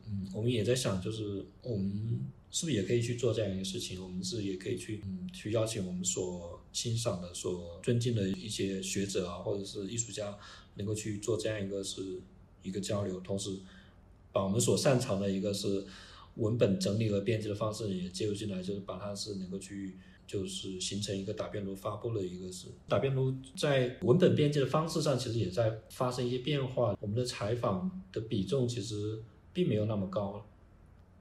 B: 嗯，我们也在想，就是我们。是不是也可以去做这样一个事情？我们是也可以去，嗯，去邀请我们所欣赏的、所尊敬的一些学者啊，或者是艺术家，能够去做这样一个是一个交流，同时把我们所擅长的一个是文本整理和编辑的方式也介入进来，就是把它是能够去就是形成一个打边炉发布的一个是打边炉在文本编辑的方式上，其实也在发生一些变化。我们的采访的比重其实并没有那么高。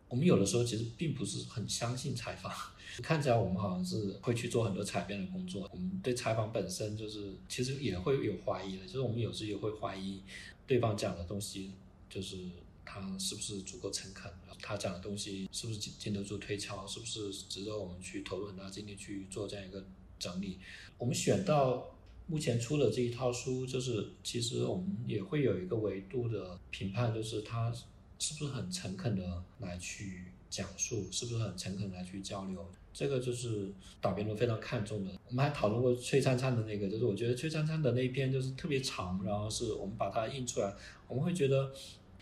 B: 我们有的时候其实并不是很相信采访，看起来我们好像是会去做很多采编的工作。我们对采访本身就是其实也会有怀疑的，就是我们有时也会怀疑对方讲的东西，就是他是不是足够诚恳，他讲的东西是不是经经得住推敲，是不是值得我们去投入很大精力去做这样一个整理。我们选到目前出的这一套书，就是其实我们也会有一个维度的评判，就是他。是不是很诚恳的来去讲述？是不是很诚恳来去交流？这个就是打边炉非常看重的。我们还讨论过崔灿灿的那个，就是我觉得崔灿灿的那一篇就是特别长，然后是我们把它印出来，我们会觉得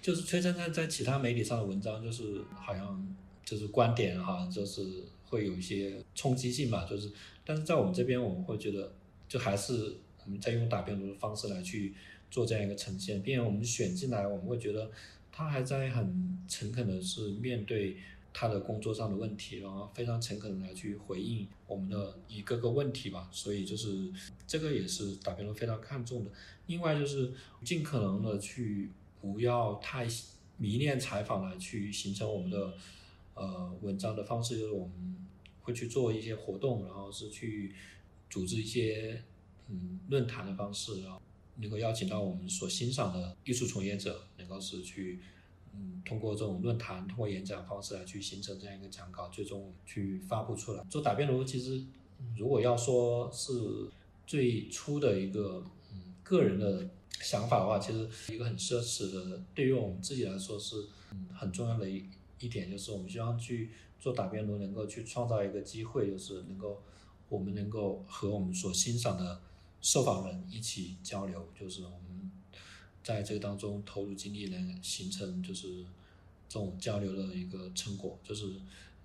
B: 就是崔灿灿在其他媒体上的文章就是好像就是观点好像就是会有一些冲击性吧，就是但是在我们这边我们会觉得就还是我们在用打边炉的方式来去做这样一个呈现，并且我们选进来我们会觉得。他还在很诚恳的是面对他的工作上的问题，然后非常诚恳的来去回应我们的一个个问题吧。所以就是这个也是打辩论非常看重的。另外就是尽可能的去不要太迷恋采访来去形成我们的呃文章的方式，就是我们会去做一些活动，然后是去组织一些嗯论坛的方式，然后。能够邀请到我们所欣赏的艺术从业者，能够是去，嗯，通过这种论坛、通过演讲方式来去形成这样一个讲稿，最终去发布出来。做打边炉，其实如果要说是最初的一个，嗯，个人的想法的话，其实一个很奢侈的，对于我们自己来说是，嗯，很重要的一一点，就是我们希望去做打边炉，能够去创造一个机会，就是能够我们能够和我们所欣赏的。受访人一起交流，就是我们在这个当中投入精力，能形成就是这种交流的一个成果，就是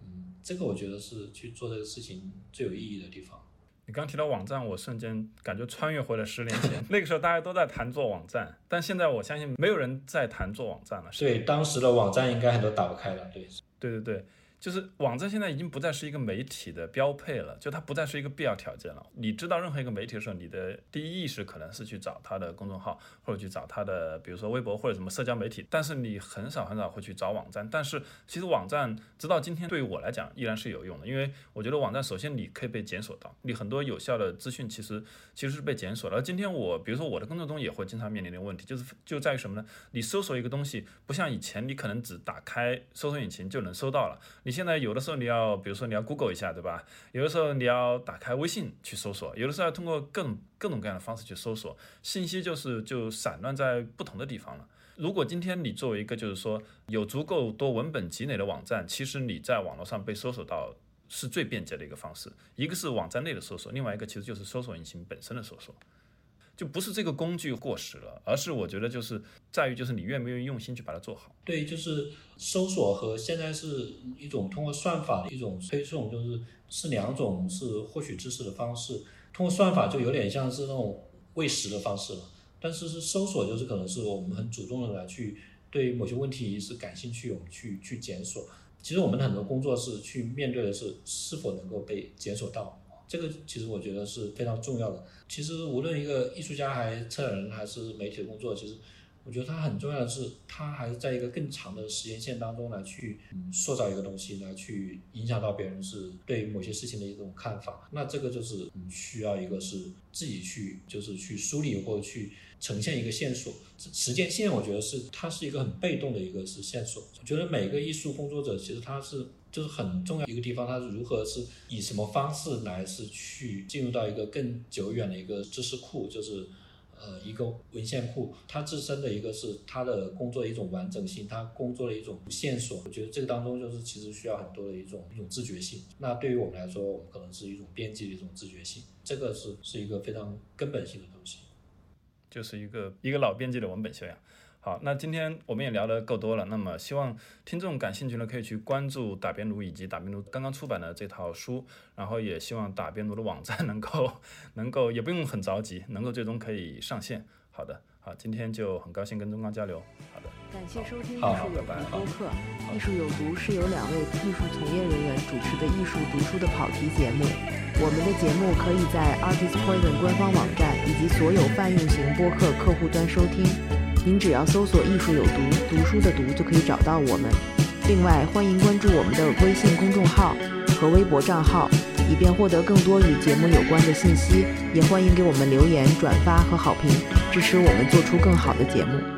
B: 嗯，这个我觉得是去做这个事情最有意义的地方。
A: 你刚提到网站，我瞬间感觉穿越回了十年前，那个时候大家都在谈做网站，但现在我相信没有人在谈做网站了。
B: 对，当时的网站应该很多打不开了。对，
A: 对对对。就是网站现在已经不再是一个媒体的标配了，就它不再是一个必要条件了。你知道任何一个媒体的时候，你的第一意识可能是去找它的公众号，或者去找它的，比如说微博或者什么社交媒体，但是你很少很少会去找网站。但是其实网站直到今天对于我来讲依然是有用的，因为我觉得网站首先你可以被检索到，你很多有效的资讯其实其实是被检索了。今天我比如说我的工作中也会经常面临的问题，就是就在于什么呢？你搜索一个东西，不像以前你可能只打开搜索引擎就能搜到了，你现在有的时候你。要比如说你要 Google 一下，对吧？有的时候你要打开微信去搜索，有的时候要通过各种各种各样的方式去搜索信息，就是就散乱在不同的地方了。如果今天你作为一个就是说有足够多文本积累的网站，其实你在网络上被搜索到是最便捷的一个方式。一个是网站内的搜索，另外一个其实就是搜索引擎本身的搜索。就不是这个工具过时了，而是我觉得就是在于就是你愿不愿意用心去把它做好。
B: 对，就是搜索和现在是一种通过算法的一种推送，就是是两种是获取知识的方式。通过算法就有点像是那种喂食的方式了，但是是搜索就是可能是我们很主动的来去对某些问题是感兴趣，我们去去检索。其实我们很多工作是去面对的是是否能够被检索到。这个其实我觉得是非常重要的。其实无论一个艺术家、还是策展人，还是媒体的工作，其实我觉得它很重要的是，它还是在一个更长的时间线当中来去塑造一个东西，来去影响到别人是对于某些事情的一种看法。那这个就是需要一个是自己去，就是去梳理或者去呈现一个线索。时间线我觉得是它是一个很被动的一个是线索。我觉得每个艺术工作者其实他是。就是很重要一个地方，它是如何是以什么方式来是去进入到一个更久远的一个知识库，就是呃一个文献库，它自身的一个是它的工作的一种完整性，它工作的一种线索。我觉得这个当中就是其实需要很多的一种一种自觉性。那对于我们来说，我们可能是一种编辑的一种自觉性，这个是是一个非常根本性的东西，
A: 就是一个一个老编辑的文本修养。好，那今天我们也聊得够多了。那么，希望听众感兴趣呢，可以去关注打边炉以及打边炉刚刚出版的这套书。然后，也希望打边炉的网站 能够能够，也不用很着急，能够最终可以上线。好的，好，今天就很高兴跟钟刚交流。好的，
C: 感谢收听艺术有毒播客。艺术有毒是由两位艺术从业人员主持的艺术读书的跑题节目。我们的节目可以在 Artist Poison 官方网站以及所有泛用型播客客户端收听。您只要搜索“艺术有毒”，读书的“读”就可以找到我们。另外，欢迎关注我们的微信公众号和微博账号，以便获得更多与节目有关的信息。也欢迎给我们留言、转发和好评，支持我们做出更好的节目。